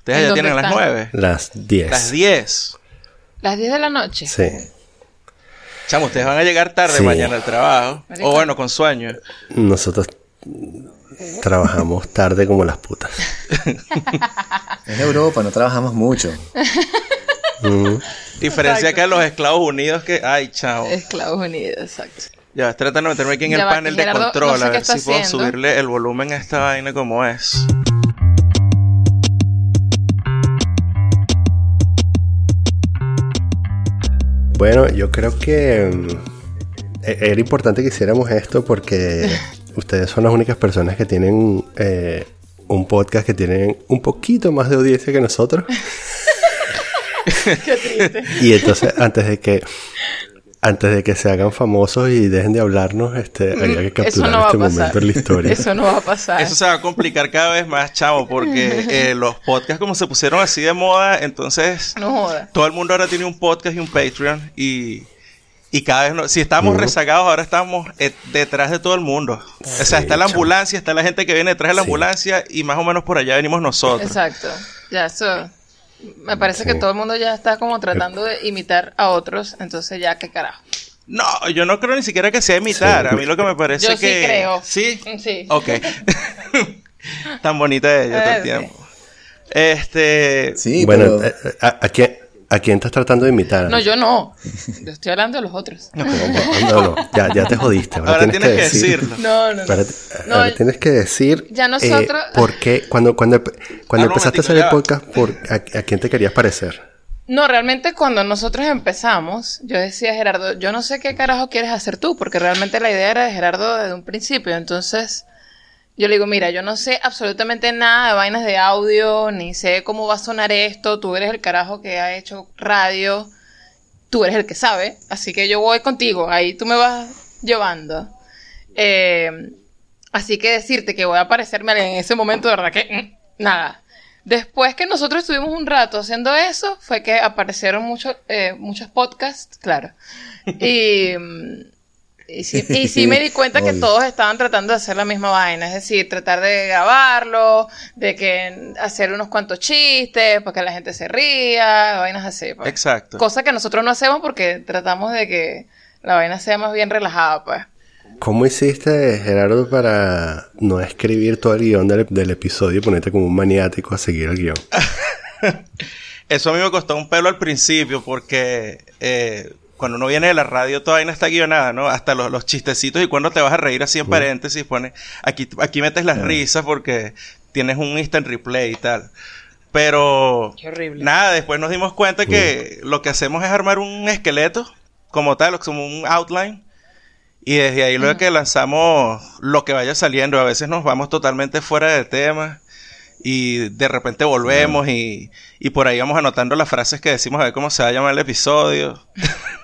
Ustedes ya tienen las 9. Las 10. Las 10. Las 10 de la noche. Sí. Chamo, ustedes van a llegar tarde Sí. mañana al trabajo. Marico. O bueno, con sueño. Nosotros trabajamos tarde como las putas. En Europa no trabajamos mucho. Mm. Diferencia Exacto. que a los Esclavos Unidos que... Ay, chao. Esclavos Unidos, exacto. Ya, estoy tratando de meterme aquí en Ya el va, panel de control no sé a ver si puedo subirle el volumen a esta vaina como es. Bueno, yo creo que mm, e- era importante que hiciéramos esto porque ustedes son las únicas personas que tienen eh, un podcast que tienen un poquito más de audiencia que nosotros. Qué triste. Y entonces, antes de que antes de que se hagan famosos y dejen de hablarnos, este, había que Mm, capturar no este momento en la historia. Eso no va a pasar. Eso se va a complicar cada vez más, chavo, porque eh, los podcasts como se pusieron así de moda, entonces No joda. todo el mundo ahora tiene un podcast y un Patreon y, y cada vez, no- si estábamos rezagados, ahora estamos eh, detrás de todo el mundo. o sea, está la ambulancia, está la gente que viene detrás de la Sí. ambulancia y más o menos por allá venimos nosotros. Exacto. Ya, eso. Me parece que Sí. todo el mundo ya está como tratando de imitar a otros. Entonces, ya, qué carajo. No, yo no creo ni siquiera que sea imitar. Sí. A mí lo que me parece Yo sí que... creo. ¿Sí? Sí. Ok. Tan bonita ella todo el Eh, tiempo. Este... Sí, bueno, pero eh, eh, ¿a, a quién, ¿a quién estás tratando de imitar? No, yo no. Yo estoy hablando de los otros. No, no, ya, ya te jodiste. Ahora, Ahora tienes, que, decir, decirlo. No, no, no. Ahora, No, ahora tienes que decir ya nosotros- eh, por qué, cuando, cuando, cuando empezaste a hacer el podcast, por, a, a quién te querías parecer? No, realmente cuando nosotros empezamos, yo decía, Gerardo, yo no sé qué carajo quieres hacer tú, porque realmente la idea era de Gerardo desde un principio. Entonces, yo le digo, mira, yo no sé absolutamente nada de vainas de audio, ni sé cómo va a sonar esto, tú eres el carajo que ha hecho radio, tú eres el que sabe, así que yo voy contigo, ahí tú me vas llevando. Eh, así que decirte que voy a aparecerme en ese momento, de verdad que mm, nada. Después que nosotros estuvimos un rato haciendo eso, fue que aparecieron muchos eh, muchos podcasts, claro. Y, y, sí, y sí me di cuenta que todos estaban tratando de hacer la misma vaina, es decir, tratar de grabarlo, de que hacer unos cuantos chistes para que la gente se ría, vainas así. pues. Exacto. Cosa que nosotros no hacemos porque tratamos de que la vaina sea más bien relajada, pues. ¿Cómo hiciste, Gerardo, para no escribir todo el guion del, del episodio y ponerte como un maniático a seguir el guion? Eso a mí me costó un pelo al principio porque eh, cuando uno viene de la radio toda vaina está guionada, ¿no? Hasta los, los chistecitos y cuando te vas a reír así en paréntesis pone aquí, aquí metes las risas porque tienes un instant replay y tal. Pero Qué horrible. nada, después nos dimos cuenta que lo que hacemos es armar un esqueleto como tal, como un outline. Y desde ahí luego que lanzamos lo que vaya saliendo, a veces nos vamos totalmente fuera de tema y de repente volvemos y, y por ahí vamos anotando las frases que decimos a ver cómo se va a llamar el episodio.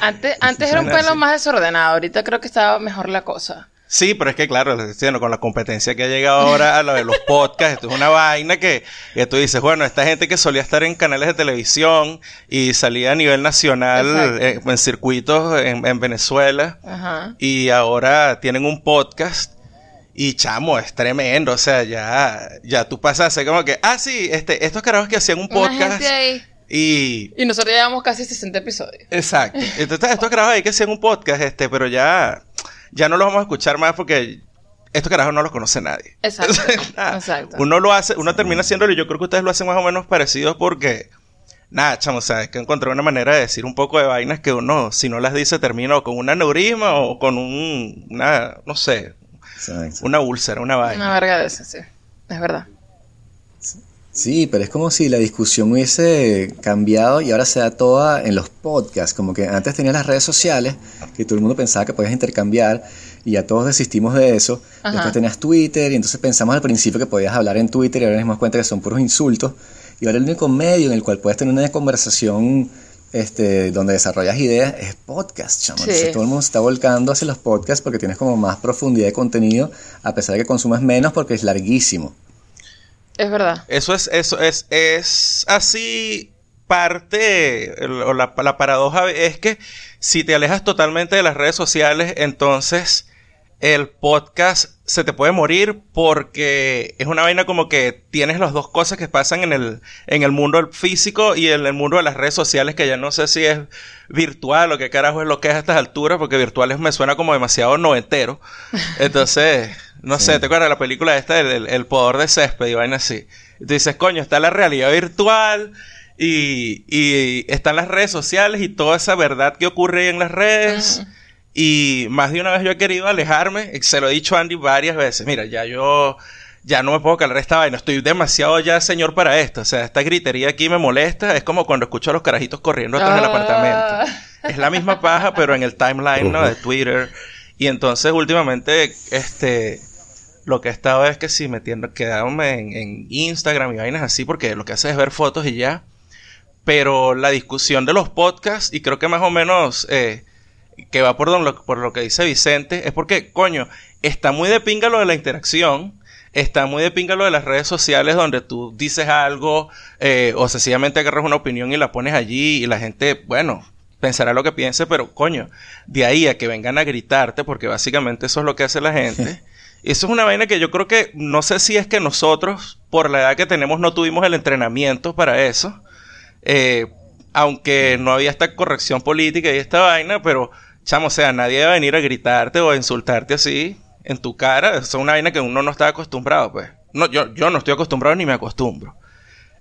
Antes, antes era un pelo así. más desordenado, ahorita creo que estaba mejor la cosa. Sí, pero es que claro, con la competencia que ha llegado ahora a lo de los podcasts, esto es una vaina que, que tú dices, bueno, esta gente que solía estar en canales de televisión y salía a nivel nacional eh, en circuitos en, en Venezuela Ajá. y ahora tienen un podcast y chamo, es tremendo, o sea, ya, ya tú pasas a ser como que, ah, sí, este, estos carajos que hacían un Una podcast gente ahí. Y... Y nosotros llevamos casi 60 episodios. Exacto. Entonces, estos carajos ahí que hacían un podcast, este, pero ya, ya no los vamos a escuchar más porque estos carajos no los conoce nadie. Exacto. Nada. Exacto. Uno lo hace, uno termina haciéndolo y yo creo que ustedes lo hacen más o menos parecidos porque, nada, chamo, o sea, es que encontré una manera de decir un poco de vainas que uno, si no las dice, termina o con un aneurisma o con un, una, no sé, Exacto. una úlcera, una vaina. Una verga de eso, sí. Es verdad. Sí, pero es como si la discusión hubiese cambiado y ahora se da toda en los podcasts. Como que antes tenías las redes sociales, que todo el mundo pensaba que podías intercambiar, y ya todos desistimos de eso. Ajá. Después tenías Twitter, y entonces pensamos al principio que podías hablar en Twitter, y ahora nos dimos cuenta que son puros insultos. Y ahora el único medio en el cual puedes tener una conversación este, donde desarrollas ideas es podcast, chamo. Sí. Entonces todo el mundo se está volcando hacia los podcasts porque tienes como más profundidad de contenido, a pesar de que consumes menos porque es larguísimo. Es verdad. Eso es, eso es, es así parte, o la, la paradoja es que si te alejas totalmente de las redes sociales, entonces el podcast se te puede morir porque es una vaina como que tienes las dos cosas que pasan en el, en el mundo físico y en el mundo de las redes sociales, que ya no sé si es virtual o qué carajo es lo que es a estas alturas, porque virtuales me suena como demasiado noventero. Entonces, no sé, te acuerdas de la película esta, el, el, poder de césped y vaina así. Y tú dices, coño, está la realidad virtual y, y están las redes sociales y toda esa verdad que ocurre en las redes. Y más de una vez yo he querido alejarme, se lo he dicho a Andy varias veces, mira, ya yo ya no me puedo calar esta vaina, estoy demasiado ya señor para esto, o sea, esta gritería aquí me molesta, es como cuando escucho a los carajitos corriendo atrás del ah. apartamento. Es la misma paja, pero en el timeline, ¿no? De Twitter. Y entonces últimamente, este, lo que he estado es que sí, metiendo, quedándome en, en Instagram y vainas así, porque lo que hace es ver fotos y ya. Pero la discusión de los podcasts, y creo que más o menos... Eh, que va por, lo, por lo que dice Vicente, es porque, coño, está muy de pinga lo de la interacción, está muy de pinga lo de las redes sociales donde tú dices algo eh, o sencillamente agarras una opinión y la pones allí y la gente, bueno, pensará lo que piense, pero coño, de ahí a que vengan a gritarte, porque básicamente eso es lo que hace la gente. Eso es una vaina que yo creo que no sé si es que nosotros, por la edad que tenemos, no tuvimos el entrenamiento para eso. Eh, aunque no había esta corrección política y esta vaina, pero Chamo, o sea, nadie va a venir a gritarte o a insultarte así en tu cara. Eso es una vaina que uno no está acostumbrado, pues. No, yo, yo no estoy acostumbrado ni me acostumbro.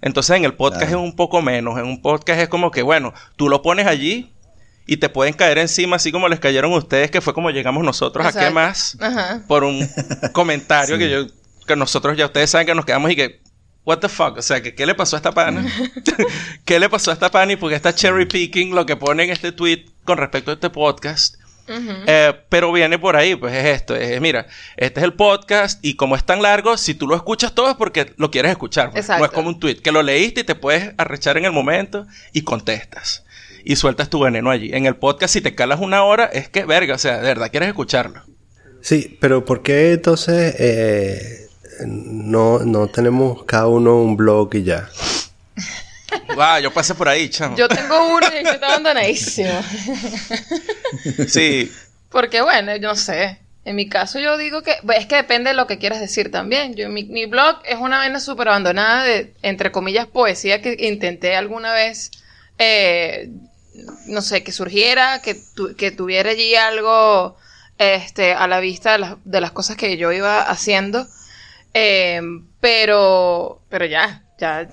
Entonces en el podcast es un poco menos. En un podcast es como que, bueno, tú lo pones allí y te pueden caer encima, así como les cayeron ustedes, que fue como llegamos nosotros a qué más. Por un comentario que yo, que nosotros ya ustedes saben que nos quedamos y que, what the fuck, o sea, que qué le pasó a esta pana, qué le pasó a esta pana y porque está cherry picking lo que pone en este tweet con respecto a este podcast. Eh, pero viene por ahí, pues es esto, es, mira, este es el podcast y como es tan largo, si tú lo escuchas todo es porque lo quieres escuchar. Pues. No es como un tweet, que lo leíste y te puedes arrechar en el momento y contestas. Y sueltas tu veneno allí. En el podcast, si te calas una hora, es que, verga, o sea, de verdad quieres escucharlo. Sí, pero ¿por qué entonces eh, no, no tenemos cada uno un blog y ya? Ah, yo pasé por ahí, chamo. Yo tengo uno y está abandonadísimo. sí. Porque bueno, yo no sé. En mi caso yo digo que... Es que depende de lo que quieras decir también. Yo, mi, mi blog es una vena súper abandonada de, entre comillas, poesía que intenté alguna vez... Eh, no sé, que surgiera, que, que tuviera allí algo este, a la vista de las, de las cosas que yo iba haciendo. Eh, pero, pero ya, ya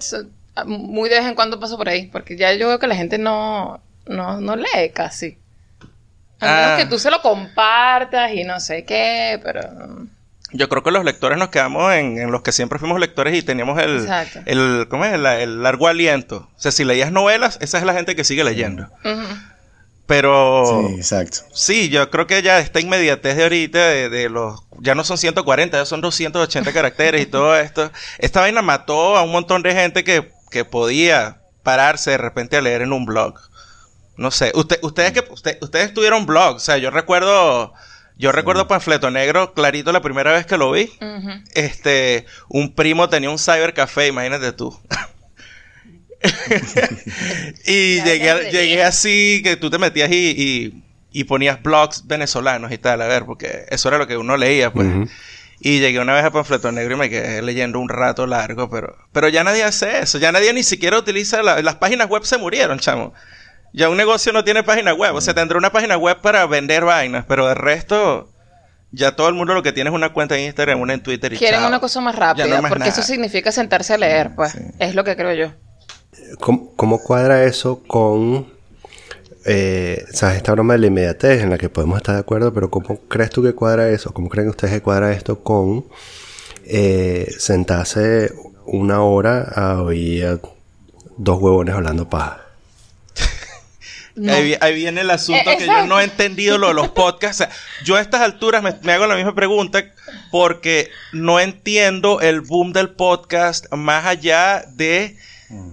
muy de vez en cuando paso por ahí, porque ya yo veo que la gente no, no, no lee casi. A menos ah. que tú se lo compartas y no sé qué, pero... Yo creo que los lectores nos quedamos en, los que siempre fuimos lectores y teníamos el, el, ¿cómo es? El, largo aliento. O sea, si leías novelas, esa es la gente que sigue leyendo. Pero... Sí, exacto. Sí, yo creo que ya esta inmediatez de ahorita, de, de, los... Ya no son 140, ya son 280 caracteres y todo esto. Esta vaina mató a un montón de gente que que podía pararse de repente a leer en un blog. No sé, usted, ustedes que ustedes tuvieron blog, o sea, yo recuerdo yo recuerdo Panfleto Negro clarito la primera vez que lo vi. Este, un primo tenía un cybercafé, imagínate tú. y llegué, llegué así que tú te metías y, y, ponías blogs venezolanos y tal, a ver, porque eso era lo que uno leía, pues. Y llegué una vez a Panfleto Negro y me quedé leyendo un rato largo, pero, pero ya nadie hace eso, ya nadie ni siquiera utiliza las páginas web se murieron, chamo. Ya un negocio no tiene página web, o sea, tendrá una página web para vender vainas, pero de resto ya todo el mundo lo que tiene es una cuenta en Instagram, una en Twitter y Quieren una cosa más rápida, porque eso significa sentarse a leer, pues, es lo que creo yo. ¿Cómo cuadra eso con eh, ¿sabes? Esta broma de la inmediatez en la que podemos estar de acuerdo, pero ¿cómo crees tú que cuadra eso? ¿Cómo creen ustedes que cuadra esto con eh, sentarse una hora a oír dos huevones hablando paja? Ahí, viene el asunto que yo no he entendido lo de los podcasts. yo a estas alturas me, me, hago la misma pregunta porque no entiendo el boom del podcast más allá de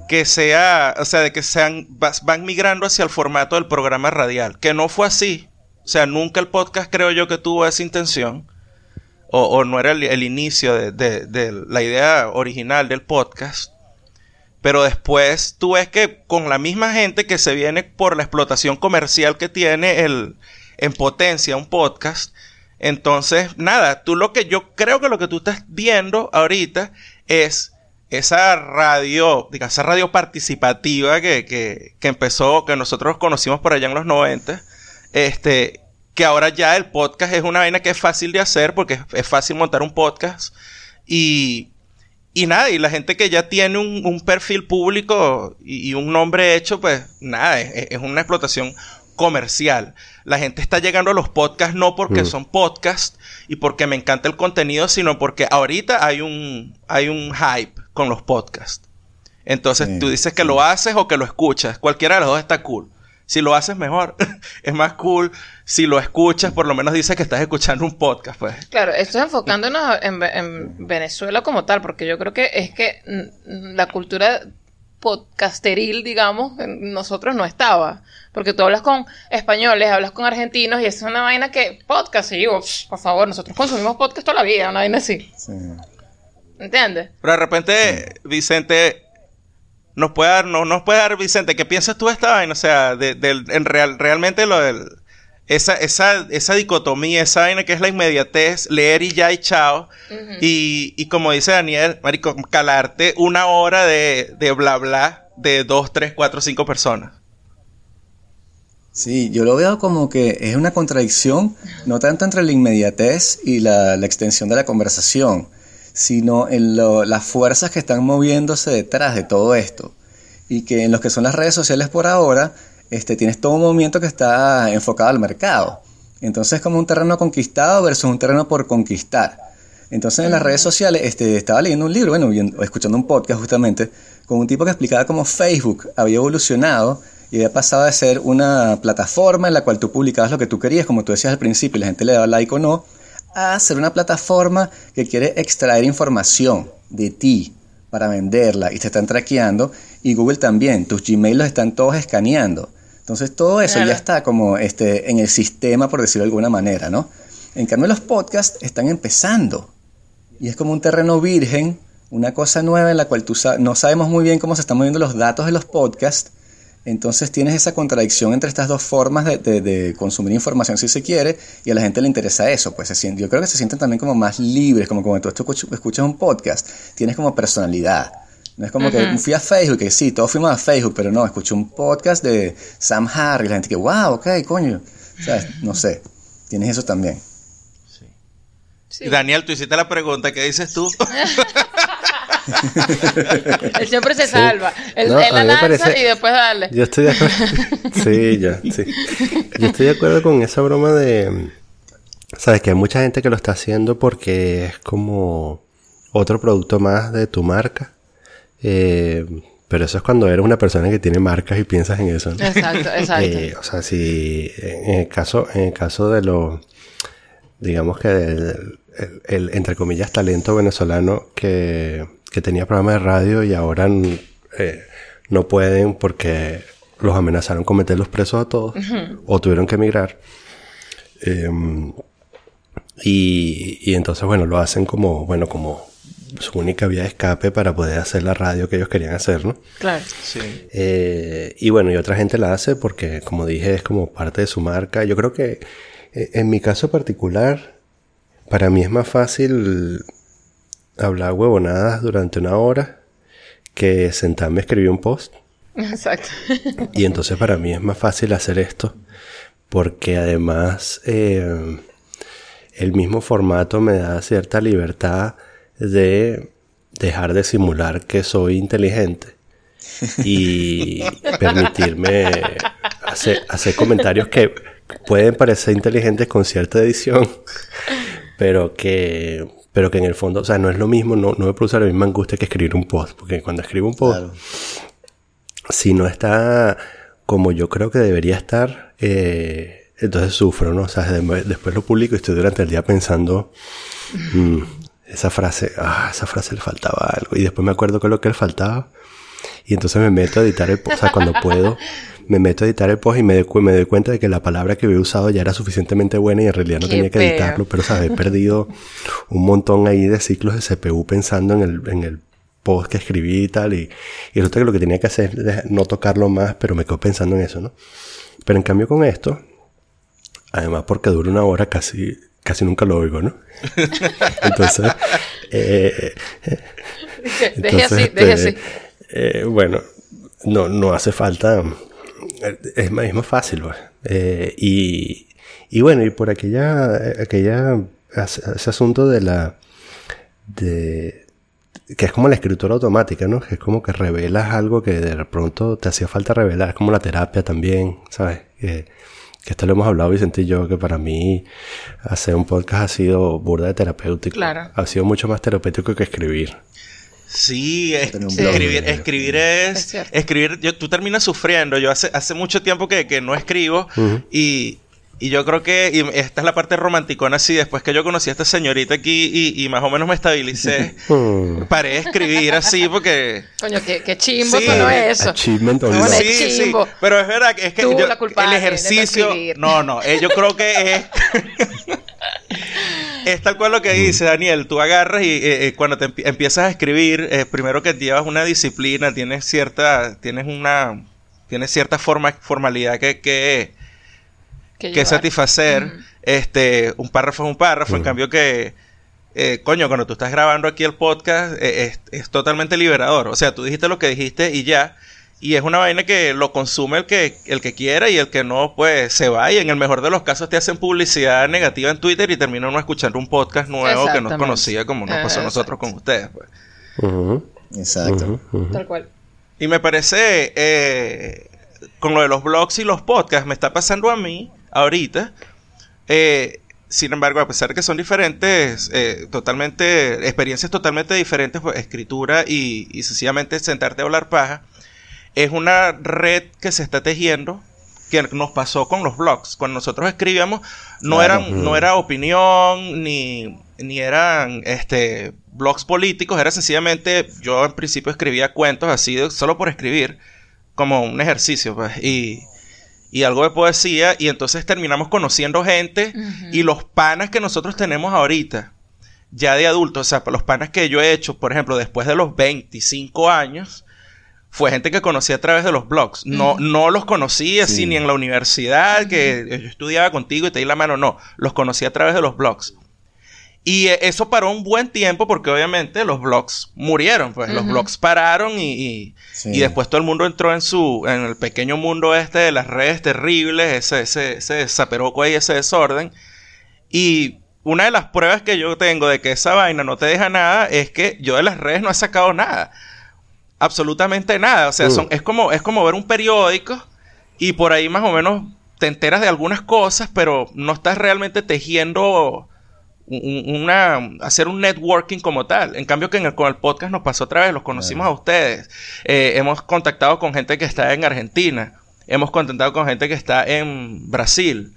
que sea, o sea, de que sean, van migrando hacia el formato del programa radial, que no fue así. O sea, nunca el podcast creo yo que tuvo esa intención, o, no era el, inicio de, la idea original del podcast. Pero después tú ves que con la misma gente que se viene por la explotación comercial que tiene el, en potencia un podcast, Entonces, nada, tú lo que yo creo que lo que tú estás viendo ahorita es esa radio, diga, esa radio participativa que, que, que, empezó, que nosotros conocimos por allá en los 90, este, que ahora ya el podcast es una vaina que es fácil de hacer porque es, fácil montar un podcast y, y nada, y la gente que ya tiene un, un perfil público y, un nombre hecho, pues nada, es, es, una explotación comercial. La gente está llegando a los podcasts no porque mm. son podcasts y porque me encanta el contenido, sino porque ahorita hay un, hay un hype con los podcasts. Entonces tú dices que lo haces o que lo escuchas. Cualquiera de los dos está cool. Si lo haces mejor, es más cool. Si lo escuchas, por lo menos dices que estás escuchando un podcast, pues. Claro, esto es enfocándonos en, en Venezuela como tal, porque yo creo que es que la cultura podcasteril, digamos, nosotros no estaba. Porque tú hablas con españoles, hablas con argentinos y es una vaina que podcast, y digo, por favor, nosotros consumimos podcast toda la vida, una vaina así. Sí. ¿Entiendes? Pero de repente, Vicente, nos puede dar, no, nos puede dar, Vicente, ¿qué piensas tú de esta vaina? O sea, de, en real, realmente lo del, esa, esa, esa dicotomía, esa vaina que es la inmediatez, leer y ya y chao. y, y, como dice Daniel, marico, calarte una hora de, de bla bla de dos, tres, cuatro, cinco personas. Sí, yo lo veo como que es una contradicción, no tanto entre la inmediatez y la, la extensión de la conversación, sino en las fuerzas que están moviéndose detrás de todo esto. Y que en lo que son las redes sociales por ahora, este, tienes todo un movimiento que está enfocado al mercado. Entonces es como un terreno conquistado versus un terreno por conquistar. Entonces en las redes sociales este, estaba leyendo un libro, bueno, escuchando un podcast justamente, con un tipo que explicaba cómo Facebook había evolucionado y había pasado de ser una plataforma en la cual tú publicabas lo que tú querías, como tú decías al principio, y la gente le daba like o no, a ser una plataforma que quiere extraer información de ti para venderla y te están traqueando y Google también, tus Gmail los están todos escaneando. Entonces todo eso ya está como este, en el sistema, por decirlo de alguna manera, ¿no? En cambio los podcasts están empezando y es como un terreno virgen, una cosa nueva en la cual tú no sabemos muy bien cómo se están moviendo los datos de los podcasts entonces tienes esa contradicción entre estas dos formas de, consumir información si se quiere y a la gente le interesa eso. Pues se yo creo que se sienten también como más libres, como cuando tú escuchas un podcast, tienes como personalidad. No es como que fui a Facebook, que sí, todos fuimos a Facebook, pero no, escuché un podcast de Sam Harris, la gente que, wow, ok, coño. O sea, no sé, tienes eso también. Sí. Daniel, tú hiciste la pregunta, ¿qué dices tú? Él siempre se salva. Él, la y después dale. Yo estoy de acuerdo. sí, ya, sí. Yo estoy de acuerdo con esa broma de. Sabes que hay mucha gente que lo está haciendo porque es como otro producto más de tu marca. Eh, pero eso es cuando eres una persona que tiene marcas y piensas en eso. Exacto, exacto. Eh, o sea, si en el caso, en el caso de lo, digamos que el, entre comillas talento venezolano que que tenía programa de radio y ahora eh, no pueden porque los amenazaron con meter los presos a todos o tuvieron que emigrar. Em, y, y, entonces, bueno, lo hacen como, bueno, como su única vía de escape para poder hacer la radio que ellos querían hacer, ¿no? Claro. Sí. Eh, y bueno, y otra gente la hace porque, como dije, es como parte de su marca. Yo creo que eh, en mi caso particular, para mí es más fácil hablar huevonadas durante una hora que sentarme a escribir un post. Exacto. Y entonces para mí es más fácil hacer esto porque además eh, el mismo formato me da cierta libertad de dejar de simular que soy inteligente y permitirme hacer, hacer comentarios que pueden parecer inteligentes con cierta edición, pero que pero que en el fondo, o sea, no es lo mismo, no, no me produce la misma angustia que escribir un post, porque cuando escribo un post, si no está como yo creo que debería estar, eh, entonces sufro, ¿no? O sea, después lo publico y estoy durante el día pensando, mm, esa frase, ah, esa frase le faltaba algo, y después me acuerdo que lo que le faltaba, y entonces me meto a editar el post, o sea, cuando puedo, me meto a editar el post y me, me doy cuenta de que la palabra que había usado ya era suficientemente buena y en realidad no tenía que editarlo, pero sabes, he perdido un montón ahí de ciclos de CPU pensando en el, en el post que escribí y tal, y, y resulta que lo que tenía que hacer es no tocarlo más, pero me quedo pensando en eso, ¿no? Pero en cambio con esto, además porque dura una hora casi, casi nunca lo oigo, ¿no? entonces, eh, deje así, deje este, así. eh, bueno, no, no hace falta, es más, es más fácil, pues. Eh, y, y bueno, y por aquella, aquella, ese asunto de la, de, que es como la escritura automática, ¿no? Que es como que revelas algo que de pronto te hacía falta revelar, es como la terapia también, ¿sabes? Que, que esto lo hemos hablado Vicente y yo, que para mí hacer un podcast ha sido burda de terapéutico. Claro. Ha sido mucho más terapéutico que escribir. Sí, es- escribir, escribir es, escribir, yo, tú terminas sufriendo. Yo hace, hace mucho tiempo que, que no escribo y, y yo creo que y esta es la parte romanticona así. Después que yo conocí a esta señorita aquí y, y más o menos me estabilicé, Hmm. paré de escribir así porque... Coño, qué, qué chimbo Sí. no es eso. Achievement sí, pero es verdad que es que Tú, yo- la culpable el ejercicio, no, no, eh, yo creo que es es tal cual lo que dice Daniel, tú agarras y eh, eh, cuando te empie- empiezas a escribir, eh, primero que llevas una disciplina, tienes cierta tienes una tienes cierta forma formalidad que que, satisfacer, este un párrafo es un párrafo, en cambio que eh, coño, cuando tú estás grabando aquí el podcast, eh, es, es totalmente liberador. O sea, tú dijiste lo que dijiste y ya. Y es una vaina que lo consume el que, el que quiera y el que no, pues se va. Y en el mejor de los casos te hacen publicidad negativa en Twitter y termina uno escuchando un podcast nuevo que no Exactamente. conocía como nos pasó a nosotros con ustedes. pues. Exacto. Tal cual. Y me parece, eh, con lo de los blogs y los podcasts, me está pasando a mí ahorita. Eh, sin embargo, a pesar de que son diferentes, eh, totalmente, experiencias totalmente diferentes, pues, escritura y, y sencillamente sentarte a hablar paja, es una red que se está tejiendo que nos pasó con los blogs. Cuando nosotros escribíamos, no, Claro. eran, no era opinión, ni, ni eran este, blogs políticos, era sencillamente, yo en principio escribía cuentos así, de- solo por escribir, como un ejercicio, pues, y, y algo de poesía, y entonces terminamos conociendo gente y los panas que nosotros tenemos ahorita, ya de adultos, o sea, los panas que yo he hecho, por ejemplo, después de los 25 años, fue gente que conocí a través de los blogs. No, no los conocí así Sí. ni en la universidad, que yo estudiaba contigo y te di la mano, no. Los conocí a través de los blogs. Y eh, eso paró un buen tiempo porque obviamente los blogs murieron, pues los blogs pararon y, y, Sí. y después todo el mundo entró en su, en el pequeño mundo este de las redes terribles, ese, ese, ese desaperoco ahí, ese desorden. Y una de las pruebas que yo tengo de que esa vaina no te deja nada es que yo de las redes no he sacado nada. Absolutamente nada. O sea, Mm. son, es, como, es como ver un periódico y por ahí más o menos te enteras de algunas cosas, pero no estás realmente tejiendo un- una hacer un networking como tal. En cambio que en el, con el podcast nos pasó otra vez, los conocimos a ustedes. Eh, hemos contactado con gente que está en Argentina. Hemos contactado con gente que está en Brasil.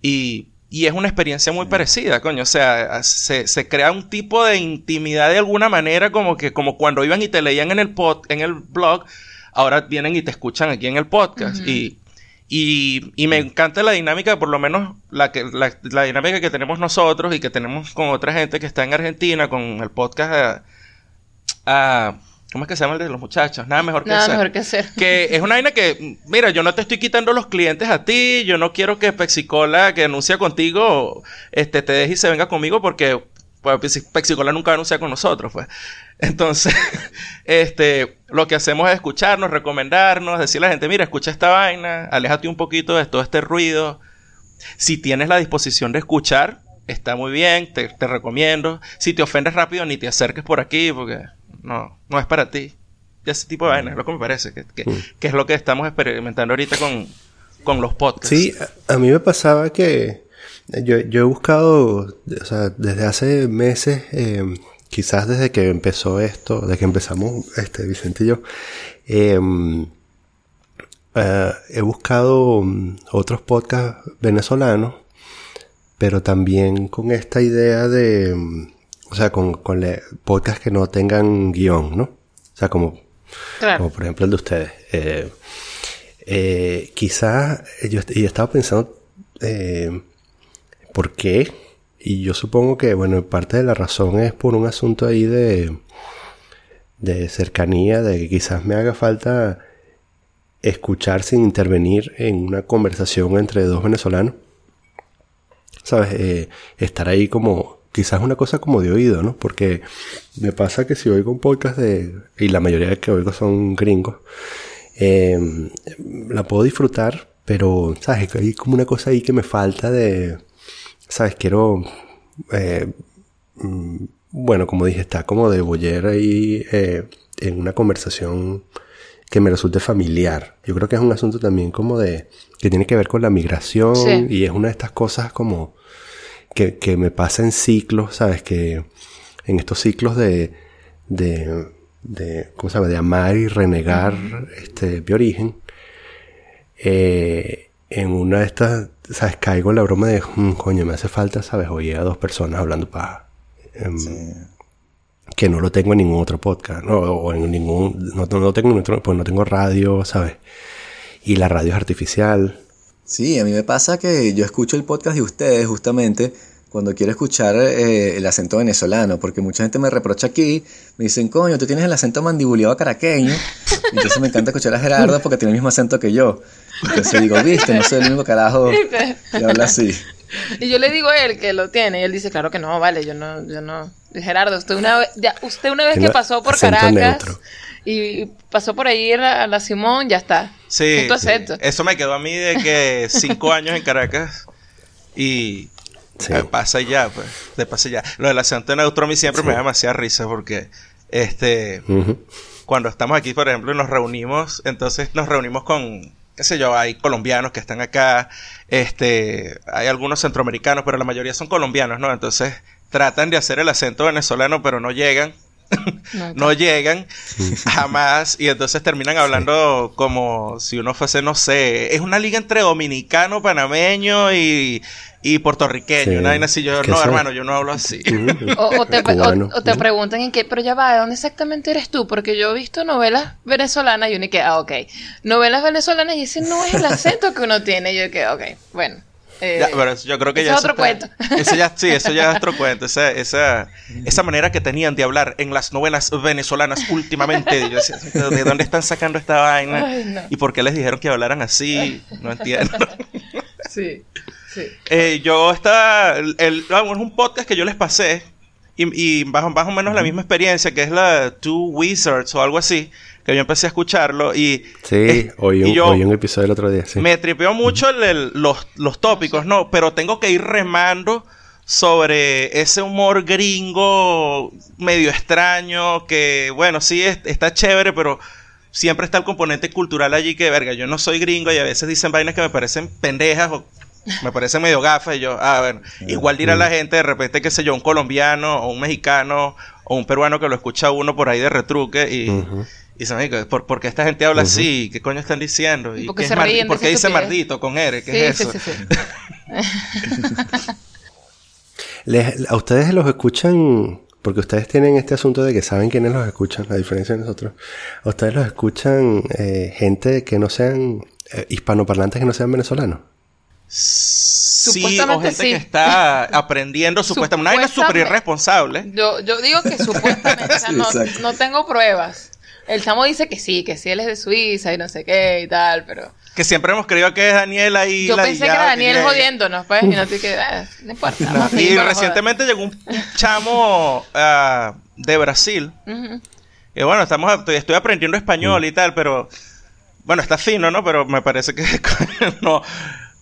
Y, y es una experiencia muy parecida, coño. O sea, se, se crea un tipo de intimidad de alguna manera, como que como cuando iban y te leían en el pod, en el blog, ahora vienen y te escuchan aquí en el podcast. Y, y, y me encanta la dinámica, por lo menos la, que, la, la dinámica que tenemos nosotros y que tenemos con otra gente que está en Argentina, con el podcast a, a- ¿Cómo es que se llama el de los muchachos? Nada mejor que Nada hacer. mejor que hacer. Que es una vaina que, mira, yo no te estoy quitando los clientes a ti, yo no quiero que Pexicola, que anuncia contigo, este, te deje y se venga conmigo porque pues, Pexi- Pexicola nunca anuncia con nosotros, pues. Entonces, este, lo que hacemos es escucharnos, recomendarnos, decirle a la gente, mira, escucha esta vaina, aléjate un poquito de todo este ruido. Si tienes la disposición de escuchar, está muy bien, te, te recomiendo. Si te ofendes rápido, ni te acerques por aquí, porque no, no es para ti. Y ese tipo de vaina, es lo que me parece, que, que- que es lo que estamos experimentando ahorita con, con los podcasts. Sí, a, a mí me pasaba que yo, yo he buscado, o sea, desde hace meses, eh, quizás desde que empezó esto, desde que empezamos, este, Vicente y yo, eh, eh, he buscado mm, otros podcasts venezolanos, pero también con esta idea de, mm, o sea, con, con podcasts que no tengan guion, ¿no? O sea, como Claro. como por ejemplo el de ustedes. Eh, eh, quizás yo, yo estaba pensando eh, por qué, y yo supongo que, bueno, parte de la razón es por un asunto ahí de, de cercanía, de que quizás me haga falta escuchar sin intervenir en una conversación entre dos venezolanos. ¿sabes? Estar ahí como, quizás una cosa como de oído, ¿no? Porque me pasa que si oigo un podcast de, y la mayoría de que oigo son gringos, eh, la puedo disfrutar, pero, ¿sabes? Hay como una cosa ahí que me falta de, ¿sabes? Quiero, eh, mm, bueno, como dije, está como de boyer ahí eh, en una conversación que me resulte familiar. Yo creo que es un asunto también como de, que tiene que ver con la migración Sí. y es una de estas cosas como que, que me pasa en ciclos, ¿sabes? Que en estos ciclos de, de, de ¿cómo se llama? De amar y renegar este, mi origen, eh, en una de estas, ¿sabes? Caigo en la broma de, "Mm, coño, me hace falta, ¿sabes? Oír a dos personas hablando paja. Em, Que no lo tengo en ningún otro podcast, ¿no? O en ningún, no, no lo tengo pues no tengo radio, ¿sabes? Y la radio es artificial. Sí, a mí me pasa que yo escucho el podcast de ustedes justamente cuando quiero escuchar eh, el acento venezolano, porque mucha gente me reprocha aquí, me dicen, coño, tú tienes el acento mandibuleado caraqueño, entonces me encanta escuchar a Gerardo porque tiene el mismo acento que yo. Entonces digo, viste, no soy el único carajo que habla así. Y yo le digo a él que lo tiene, y él dice, claro que no, vale, yo no, yo no. Gerardo, usted una vez, ya, usted una vez que pasó por Caracas neutro. y pasó por ahí a la, Simón, ya está. Sí, acento. eso me quedó a mí de que cinco años en Caracas y Sí. eh, pasa ya, pues, de pasa ya. Lo del acento neutro a mí siempre me da demasiada risa porque, este, cuando estamos aquí, por ejemplo, y nos reunimos, entonces nos reunimos con, qué sé yo, hay colombianos que están acá, este, hay algunos centroamericanos, pero la mayoría son colombianos, ¿no? Entonces tratan de hacer el acento venezolano, pero no llegan. No llegan jamás y entonces terminan hablando como si uno fuese, no sé, es una liga entre dominicano, panameño y, y puertorriqueño, Sí. una vaina así. Yo, no, hermano, yo no hablo así. O, o te, Cubano. o- o te preguntan en qué, pero ya va, ¿de dónde exactamente eres tú? Porque yo he visto novelas venezolanas y uno que, ah, ok. Novelas venezolanas y ese no es el acento que uno tiene. Y yo que, ok, bueno. Eh, Ya, pero eso yo creo que ya es eso otro está- cuento. Eso ya, sí, eso ya es otro cuento. Esa, esa, esa manera que tenían de hablar en las novelas venezolanas últimamente. Yo decía, ¿de dónde están sacando esta vaina? Ay, no. ¿Y por qué les dijeron que hablaran así? No entiendo. Sí, sí. Eh, yo estaba. El, el- bueno, es un podcast que yo les pasé. Y, y más, más o menos la misma experiencia, que es la Two Wizards o algo así. Que yo empecé a escucharlo. Y, Sí, oí y un, yo oí un episodio el otro día, sí. me tripeó mucho el- el- los, los tópicos, ¿no? Pero tengo que ir remando sobre ese humor gringo medio extraño. Que, bueno, sí, es- está chévere, pero siempre está el componente cultural allí que, verga, yo no soy gringo y a veces dicen vainas que me parecen pendejas o me parecen medio gafas y yo, ah, bueno, igual dirá la gente de repente, qué sé yo, un colombiano o un mexicano o un peruano que lo escucha uno por ahí de retruque y... Y se me ¿por, por qué esta gente habla así? ¿Qué coño están diciendo? ¿Y ¿Y por qué se es mar- ríen de ¿Por qué esa dice mardito con R? ¿Qué Sí, es eso? sí, sí. Les- a ustedes los escuchan, porque ustedes tienen este asunto de que saben quiénes los escuchan, a diferencia de nosotros. A ustedes los escuchan eh, gente que no sean eh, hispanoparlantes que no sean venezolanos. Sí, o Supuestamente gente sí. que está aprendiendo supuestamente. Una vaina súper irresponsable. Yo, yo digo que supuestamente, o sea, Sí, no, no tengo pruebas. El chamo dice que sí, que sí, él es de Suiza y no sé qué y tal, pero... Que siempre hemos creído que es Daniela y Yo la pensé que era Daniel jodiéndonos, pues, y no sé qué, ah, no importa. No, y recientemente llegó un, chamo ah, de Brasil. Y bueno, estamos, estoy, estoy aprendiendo español y tal, pero bueno, está fino, ¿no? Pero me parece que no.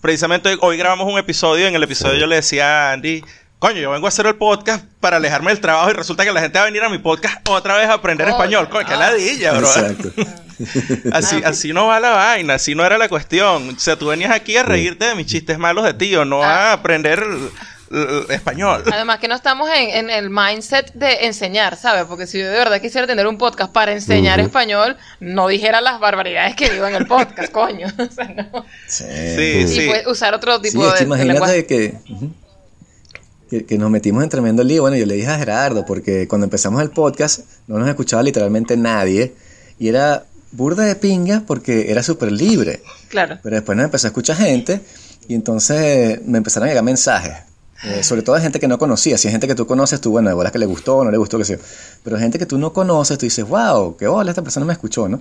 Precisamente hoy, hoy grabamos un episodio. En el episodio yo le decía a Andy, coño, yo vengo a hacer el podcast para alejarme del trabajo y resulta que la gente va a venir a mi podcast otra vez a aprender español. Coño, qué ah. ladilla, bro. Exacto. Así, así no va la vaina, así no era la cuestión. O sea, tú venías aquí a reírte de mis chistes malos de tío, no a aprender el- el español. Además que no estamos en, en el mindset de enseñar, ¿sabes? Porque si yo de verdad quisiera tener un podcast para enseñar español, no dijera las barbaridades que digo en el podcast, coño. O sea, no. Sí. Sí, Y sí. pues usar otro Sí, tipo es que de, de imagínate lenguaje. que, que, que nos metimos en tremendo lío. Bueno, yo le dije a Gerardo, porque cuando empezamos el podcast no nos escuchaba literalmente nadie. Y era burda de pinga porque era súper libre. Claro. Pero después nos empezó a escuchar gente y entonces me empezaron a llegar mensajes. eh, sobre todo de gente que no conocía. Si hay gente que tú conoces, tú, bueno, de bolas que le gustó o no le gustó, qué sé yo. Pero gente que tú no conoces, tú dices, wow, qué bola, esta persona me escuchó, ¿no?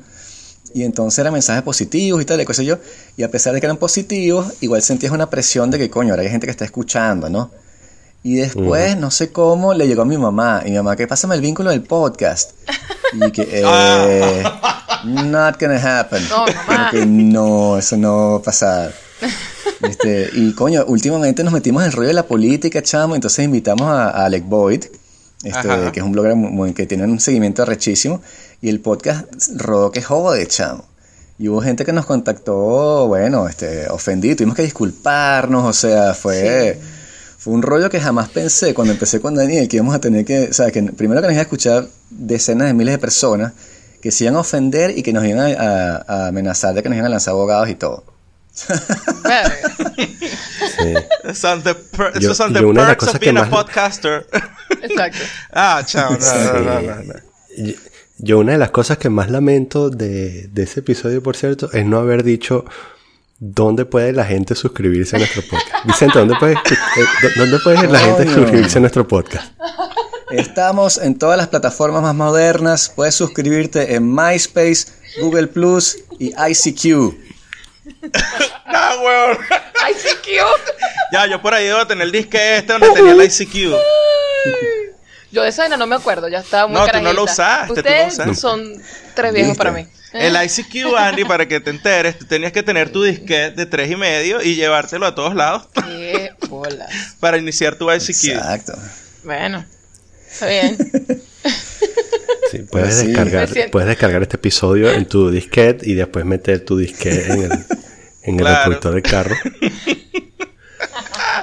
Y entonces eran mensajes positivos y tal, y qué sé yo. Y a pesar de que eran positivos, igual sentías una presión de que, coño, ahora hay gente que está escuchando, ¿no? Y después, no sé cómo, le llegó a mi mamá. Y mi mamá, que pásame el vínculo del podcast. Y que, eh, not gonna happen. No, mamá. Que no, eso no va a pasar. Este, y coño, últimamente nos metimos en el rollo de la política, chamo. Entonces invitamos a, a Alec Boyd, este, que es un blogger muy- muy- que tiene un seguimiento rechísimo. Y el podcast rodó que jode, chamo. Y hubo gente que nos contactó, bueno, este, ofendido, tuvimos que disculparnos, o sea, fue, fue un rollo que jamás pensé cuando empecé con Daniel, que íbamos a tener que, o sea, que primero que nos iban a escuchar decenas de miles de personas que se iban a ofender y que nos iban a, a- a amenazar de que nos iban a lanzar abogados y todo. Sí. Son the per- Yo- esos son the yo una de las cosas of que being a más- podcaster. Exacto. ah, chao. No, no, no, Sí. no, no. Y- Yo una de las cosas que más lamento de, de ese episodio, por cierto, es no haber dicho dónde puede la gente suscribirse a nuestro podcast. Vicente, ¿dónde puede, eh, ¿dónde puede la gente Coño. suscribirse a nuestro podcast? Estamos en todas las plataformas más modernas. Puedes suscribirte en MySpace, Google Plus y ICQ. Ah, weón. ICQ. ya, yo por ahí debo tener el disque este donde tenía el ICQ. Yo de esa vaina no me acuerdo, ya estaba muy No, tú no lo usaste, tú no Ustedes usaste. son tres viejos ¿Viste? para mí. El ICQ, Andy, para que te enteres, tú tenías que tener tu disquete de tres y medio y llevártelo a todos lados Qué bolas. para iniciar tu ICQ. Exacto. Bueno, está bien. Sí, puedes, Sí. descargar, puedes descargar este episodio en tu disquete y después meter tu disquete en el, en el Claro. reproductor del carro.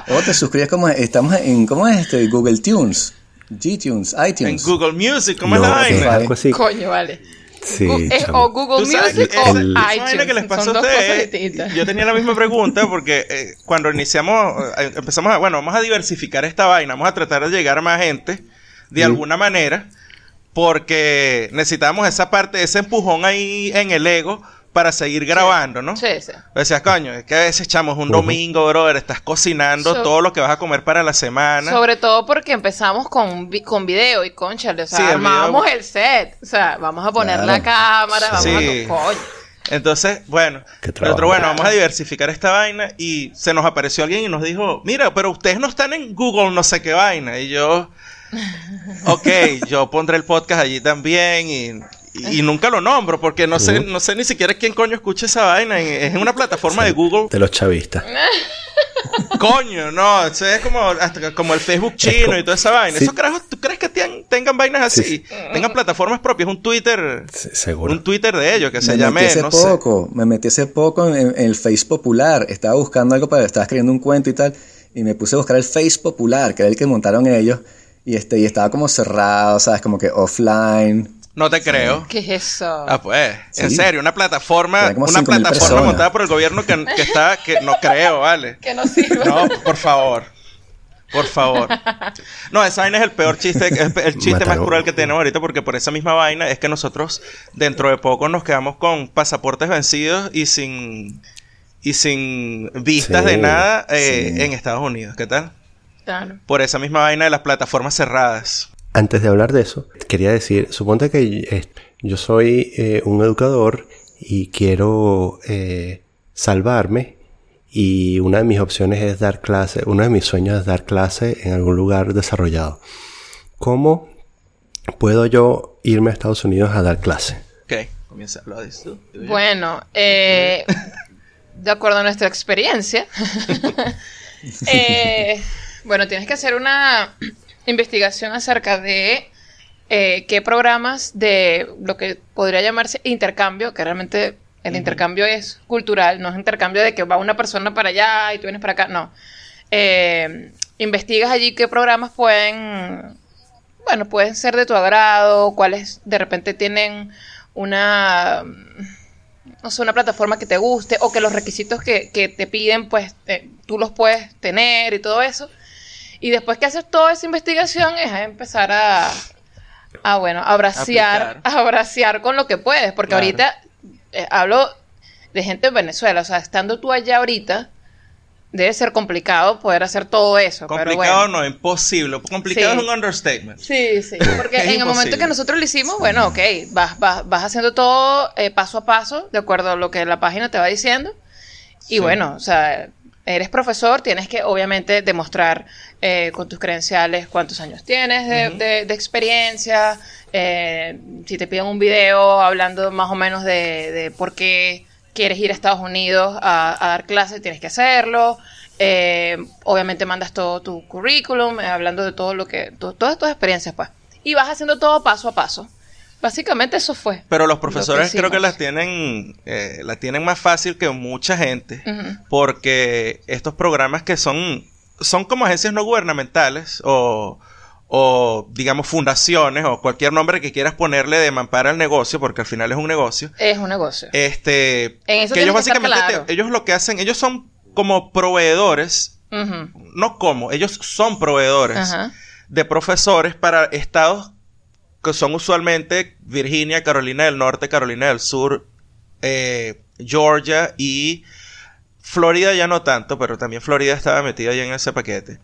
O te suscribes como estamos en ¿cómo es este? Google Tunes, G-Tunes, En iTunes. Google Music, ¿cómo es No, la es vaina? algo así. Coño, vale. Sí, es o Google Music o el- iTunes. vaina que les pasó Son a ustedes. distintas. Yo tenía la misma pregunta porque eh, cuando iniciamos, eh, empezamos a, bueno, vamos a diversificar esta vaina, vamos a tratar de llegar a más gente de alguna manera, porque necesitamos esa parte, ese empujón ahí en el ego para seguir grabando, ¿no? Sí, sí. Decías, coño, es que a veces echamos un domingo, brother, estás cocinando So- todo lo que vas a comer para la semana. Sobre todo porque empezamos con, vi- con video y con o sea, Sí, el armábamos video- el set. O sea, vamos a poner Claro. la cámara, vamos Sí. a... Coño. Entonces, bueno, nosotros, bueno, vamos a diversificar esta vaina y se nos apareció alguien y nos dijo, mira, pero ustedes no están en Google no sé qué vaina. Y yo, ok, yo pondré el podcast allí también y, y- y nunca lo nombro porque no sé, no sé ni siquiera quién coño escucha esa vaina. Es en una plataforma de Google. De los chavistas. Coño, no, eso es como, hasta como el Facebook chino y toda esa vaina. Sí. Esos carajos, ¿tú crees que tengan, tengan vainas así? Sí, Tengan plataformas propias, un Twitter, Sí, seguro. un Twitter de ellos que se me llame, metí hace no sé. poco, me metí hace poco en, en el Face Popular. Estaba buscando algo para, estaba escribiendo un cuento y tal, y me puse a buscar el Face Popular, que era el que montaron ellos, y este, y estaba como cerrado, sabes, como que offline. No te creo. ¿Qué es eso? Ah, pues, en serio, una plataforma, una 5.000 plataforma personas. montada por el gobierno que, que está, que no creo, vale. que no sirve. No, por favor. Por favor. No, esa vaina es el peor chiste, es el chiste más cruel que tenemos ahorita porque por esa misma vaina es que nosotros dentro de poco nos quedamos con pasaportes vencidos y sin y sin vistas Sí, de nada eh, sí. en Estados Unidos. ¿Qué tal? Claro. Por esa misma vaina de las plataformas cerradas. Antes de hablar de eso, quería decir, suponte que eh, yo soy eh, un educador y quiero eh, salvarme y una de mis opciones es dar clase, uno de mis sueños es dar clase en algún lugar desarrollado. ¿Cómo puedo yo irme a Estados Unidos a dar clase? Ok, comienza. Lo dices tú. Bueno, eh, de acuerdo a nuestra experiencia, eh, bueno, tienes que hacer una investigación acerca de eh, qué programas de lo que podría llamarse intercambio, que realmente el intercambio es cultural, no es intercambio de que va una persona para allá y tú vienes para acá, no. Eh, investigas allí qué programas pueden bueno, pueden ser de tu agrado, cuáles de repente tienen una, no sé, una plataforma que te guste o que los requisitos que, que te piden, pues eh, tú los puedes tener y todo eso. Y después que haces toda esa investigación es a empezar a, a bueno, a bracear, Aplicar. a bracear con lo que puedes, porque Claro. ahorita eh, hablo de gente en Venezuela, o sea, estando tú allá ahorita, debe ser complicado poder hacer todo eso. pero Complicado bueno. no, imposible. Complicado Sí. es un understatement. Sí, sí. Porque en el momento imposible. que nosotros lo hicimos, bueno, ok, vas, vas, vas haciendo todo eh, paso a paso, de acuerdo a lo que la página te va diciendo. Y Sí. bueno, o sea, eres profesor, tienes que obviamente demostrar eh, con tus credenciales cuántos años tienes de, de- de experiencia. eh, si te piden un video hablando más o menos de, de por qué quieres ir a Estados Unidos a, a dar clases, tienes que hacerlo. Eh, obviamente mandas todo tu currículum, eh, hablando de todo lo que, to- todas tus experiencias, pues. Y vas haciendo todo paso a paso. Básicamente eso fue. Pero los Lo profesores que creo que las tienen, eh, la tienen más fácil que mucha gente. Porque estos programas que son, son como agencias no gubernamentales o, o digamos fundaciones o cualquier nombre que quieras ponerle de mampara al negocio, porque al final es un negocio. Es un negocio. Este, En eso que ellos básicamente, te- ellos lo que hacen, ellos son como proveedores, no como, ellos son proveedores de profesores para estados que son usualmente Virginia, Carolina del Norte, Carolina del Sur, eh, Georgia y Florida ya no tanto, pero también Florida estaba metida ya en ese paquete.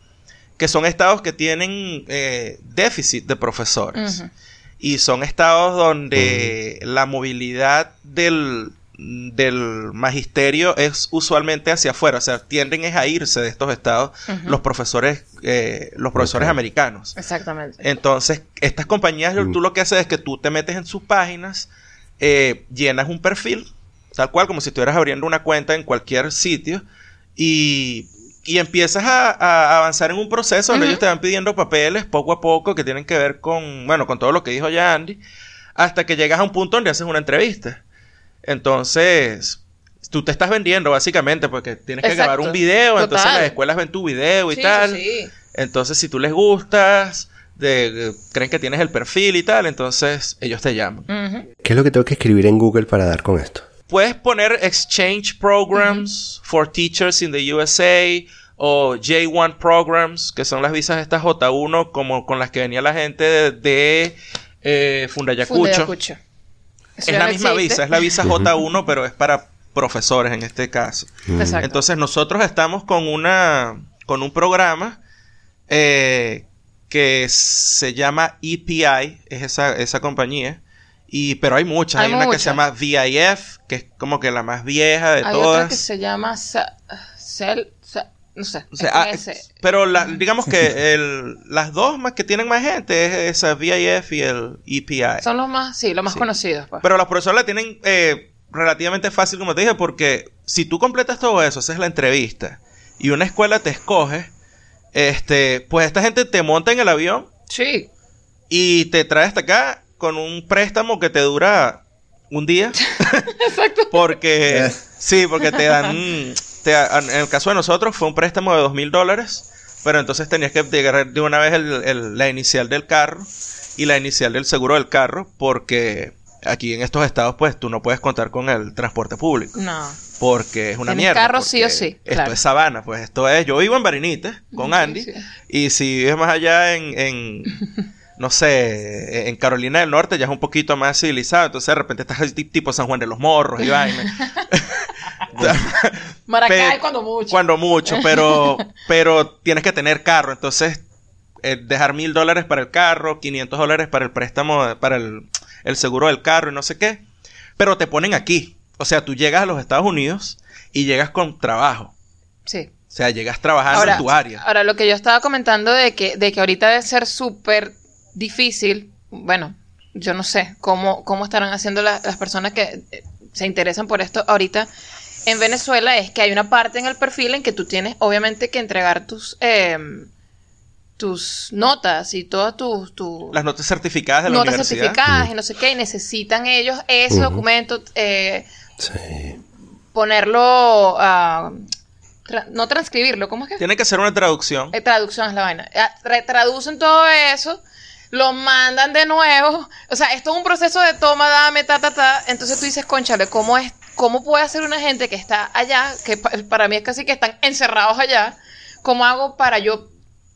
Que son estados que tienen eh, déficit de profesores. Y son estados donde la movilidad del, del magisterio es usualmente hacia afuera. O sea, tienden es a irse de estos estados los profesores, eh, los profesores americanos. Exactamente. Entonces, estas compañías, Mm. tú lo que haces es que tú te metes en sus páginas, eh, llenas un perfil, tal cual como si estuvieras abriendo una cuenta en cualquier sitio, y, y empiezas a, a avanzar en un proceso donde ellos te van pidiendo papeles poco a poco que tienen que ver con, bueno, con todo lo que dijo ya Andy, hasta que llegas a un punto donde haces una entrevista. Entonces, tú te estás vendiendo básicamente porque tienes que grabar un video, entonces las escuelas ven tu video y Sí, tal. sí. Entonces, si tú les gustas, de, de- creen que tienes el perfil y tal, entonces ellos te llaman. ¿Qué es lo que tengo que escribir en Google para dar con esto? Puedes poner Exchange Programs for Teachers in the USA o J1 Programs, que son las visas estas J1 como con las que venía la gente de, de eh, Fundayacucho. Fundayacucho. Eso Es la no misma existe. visa, es la visa J1, pero es para profesores en este caso. Exacto. Entonces nosotros estamos con una con un programa eh, que se llama EPI, es esa, esa compañía. Y, pero hay muchas, hay, Hay una que se llama VIF, que es como que la más vieja de Hay todas. otra que se llama Sa- Cel- Sa- no sé. O sea, es ah, ese. pero la- digamos que el- las dos más que tienen más gente es esa VIF y el EPI. Son los más, sí, los más Sí. conocidos. Pues. Pero los profesores la tienen eh, relativamente fácil, como te dije, porque si tú completas todo eso, haces la entrevista y una escuela te escoge, este, pues esta gente te monta en el avión sí. y te trae hasta acá con un préstamo que te dura un día. Exacto. Porque, Eh. sí, porque te dan, te da- en el caso de nosotros fue un préstamo de dos mil dólares, pero entonces tenías que llegar de una vez el- el- la inicial del carro y la inicial del seguro del carro, porque aquí en estos estados, pues tú no puedes contar con el transporte público, No. porque es una Tienes mierda. carro sí o sí, Esto claro. es sabana, pues esto es, yo vivo en Barinite con Andy, sí. y si vives más allá en, en, no sé, en Carolina del Norte ya es un poquito más civilizado. Entonces de repente estás tipo San Juan de los Morros y vaina. Maracay cuando mucho. Cuando mucho, pero, pero tienes que tener carro. Entonces, eh, dejar mil dólares para el carro, 500 dólares para el préstamo, para el, el seguro del carro y no sé qué. Pero te ponen aquí. O sea, tú llegas a los Estados Unidos y llegas con trabajo. Sí. O sea, llegas trabajando en tu área. Ahora, lo que yo estaba comentando de que, de que ahorita debe ser súper difícil, bueno, yo no sé cómo, cómo estarán haciendo la- las personas que eh, se interesan por esto ahorita en Venezuela, es que hay una parte en el perfil en que tú tienes obviamente que entregar tus, eh, tus notas y todas tus... tus Las notas certificadas de la notas universidad. certificadas y no sé qué, y necesitan ellos ese Ujú. documento, eh, Sí. ponerlo, ah, tra- no transcribirlo, ¿cómo es que? Tiene que ser una traducción. Eh, traducción es la vaina. Ah, tra- traducen todo eso, lo mandan de nuevo. O sea, esto es un proceso de toma, dame, ta, ta, ta. Entonces tú dices, conchale, ¿cómo es? ¿Cómo puede hacer una gente que está allá, que pa- para mí es casi que están encerrados allá? ¿Cómo hago para yo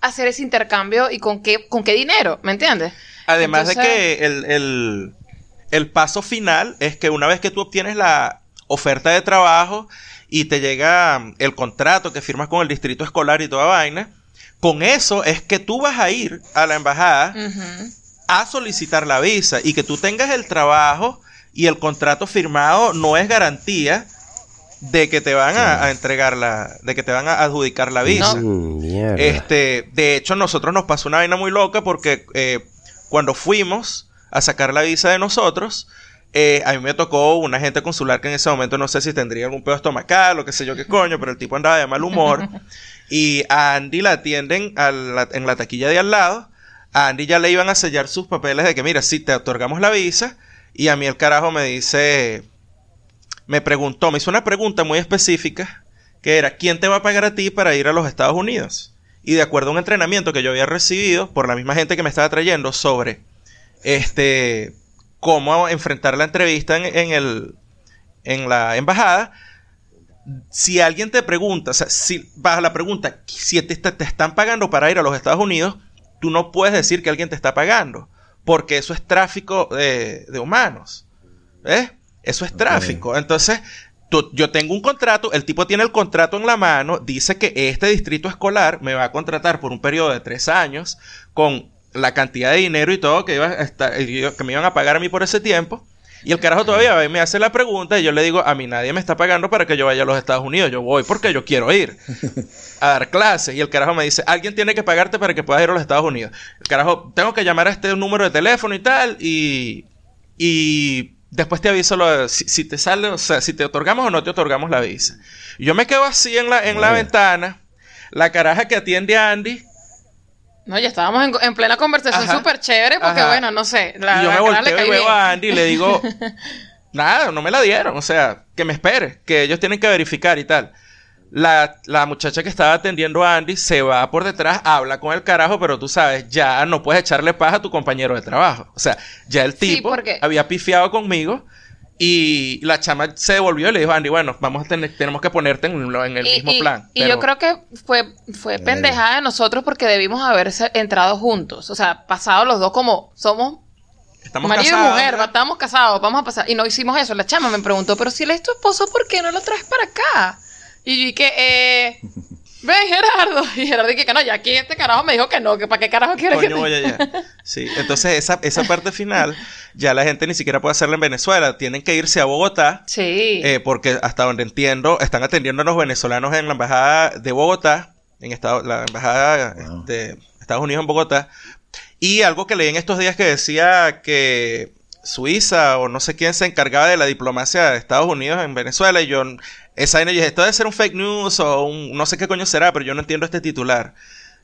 hacer ese intercambio y con qué, con qué dinero? ¿Me entiendes? Además de que el, el- el paso final es que una vez que tú obtienes la oferta de trabajo y te llega mm, el contrato que firmas con el distrito escolar y toda vaina, con eso es que tú vas a ir a la embajada a solicitar la visa y que tú tengas el trabajo y el contrato firmado no es garantía de que te van a, entregar la, de que te van a adjudicar la visa. Mm, este, de hecho, nosotros nos pasó una vaina muy loca porque eh, cuando fuimos a sacar la visa de nosotros, eh, a mí me tocó un agente consular que en ese momento no sé si tendría algún pedo estomacal o qué sé yo qué coño, pero el tipo andaba de mal humor. y a Andy la atienden en la taquilla de al lado. A Andy ya le iban a sellar sus papeles de que, mira, si te otorgamos la visa. Y a mí el carajo me dice, me preguntó, me hizo una pregunta muy específica, que era, ¿quién te va a pagar a ti para ir a los Estados Unidos? Y de acuerdo a un entrenamiento que yo había recibido por la misma gente que me estaba trayendo sobre este cómo enfrentar la entrevista en, el, en la embajada, si alguien te pregunta, o sea, si bajo la pregunta, si te, te, están pagando para ir a los Estados Unidos, tú no puedes decir que alguien te está pagando, porque eso es tráfico de, de humanos. ¿Ves? Eso es tráfico. Entonces, yo tengo un contrato, el tipo tiene el contrato en la mano, dice que este distrito escolar me va a contratar por un periodo de tres años con la cantidad de dinero y todo que, iba a estar, que me iban a pagar a mí por ese tiempo. Y el carajo todavía me hace la pregunta y yo le digo, a mí nadie me está pagando para que yo vaya a los Estados Unidos. Yo voy porque yo quiero ir a dar clases. Y el carajo me dice, alguien tiene que pagarte para que puedas ir a los Estados Unidos. El carajo, tengo que llamar a este número de teléfono y tal. Y, y después te aviso lo si, te sale, o sea, si te otorgamos o no te otorgamos la visa. Yo me quedo así en la, en la ventana. La caraja que atiende a Andy no, ya estábamos en, plena conversación súper chévere porque, bueno, no sé. La, y yo me volteo y veo a Andy y le digo, nada, no me la dieron. O sea, que me espere, que ellos tienen que verificar y tal. La, la, muchacha que estaba atendiendo a Andy se va por detrás, habla con el carajo, pero tú sabes, ya no puedes echarle paja a tu compañero de trabajo. O sea, ya el tipo había pifiado conmigo y la chama se devolvió y le dijo a Andy, bueno, vamos a tener, tenemos que ponerte en, el mismo plan. Y yo creo que fue, fue pendejada de nosotros porque debimos haber entrado juntos. O sea, pasado los dos como somos Estamos marido y mujer, estamos casados, vamos a pasar. Y no hicimos eso. La chama me preguntó, pero si él es tu esposo, ¿por qué no lo traes para acá? Y yo que, eh, ven Gerardo. Y Gerardo dije que no, ya aquí este carajo me dijo que no, que para qué carajo quiere que te... Sí, entonces esa, esa parte final ya la gente ni siquiera puede hacerla en Venezuela. Tienen que irse a Bogotá. Sí. Eh, porque hasta donde entiendo, están atendiendo a los venezolanos en la embajada de Bogotá, en estado, la embajada de Estados Unidos en Bogotá. Y algo que leí en estos días que decía que Suiza o no sé quién se encargaba de la diplomacia de Estados Unidos en Venezuela y yo esa energía, esto debe ser un fake news o un no sé qué coño será, pero yo no entiendo este titular.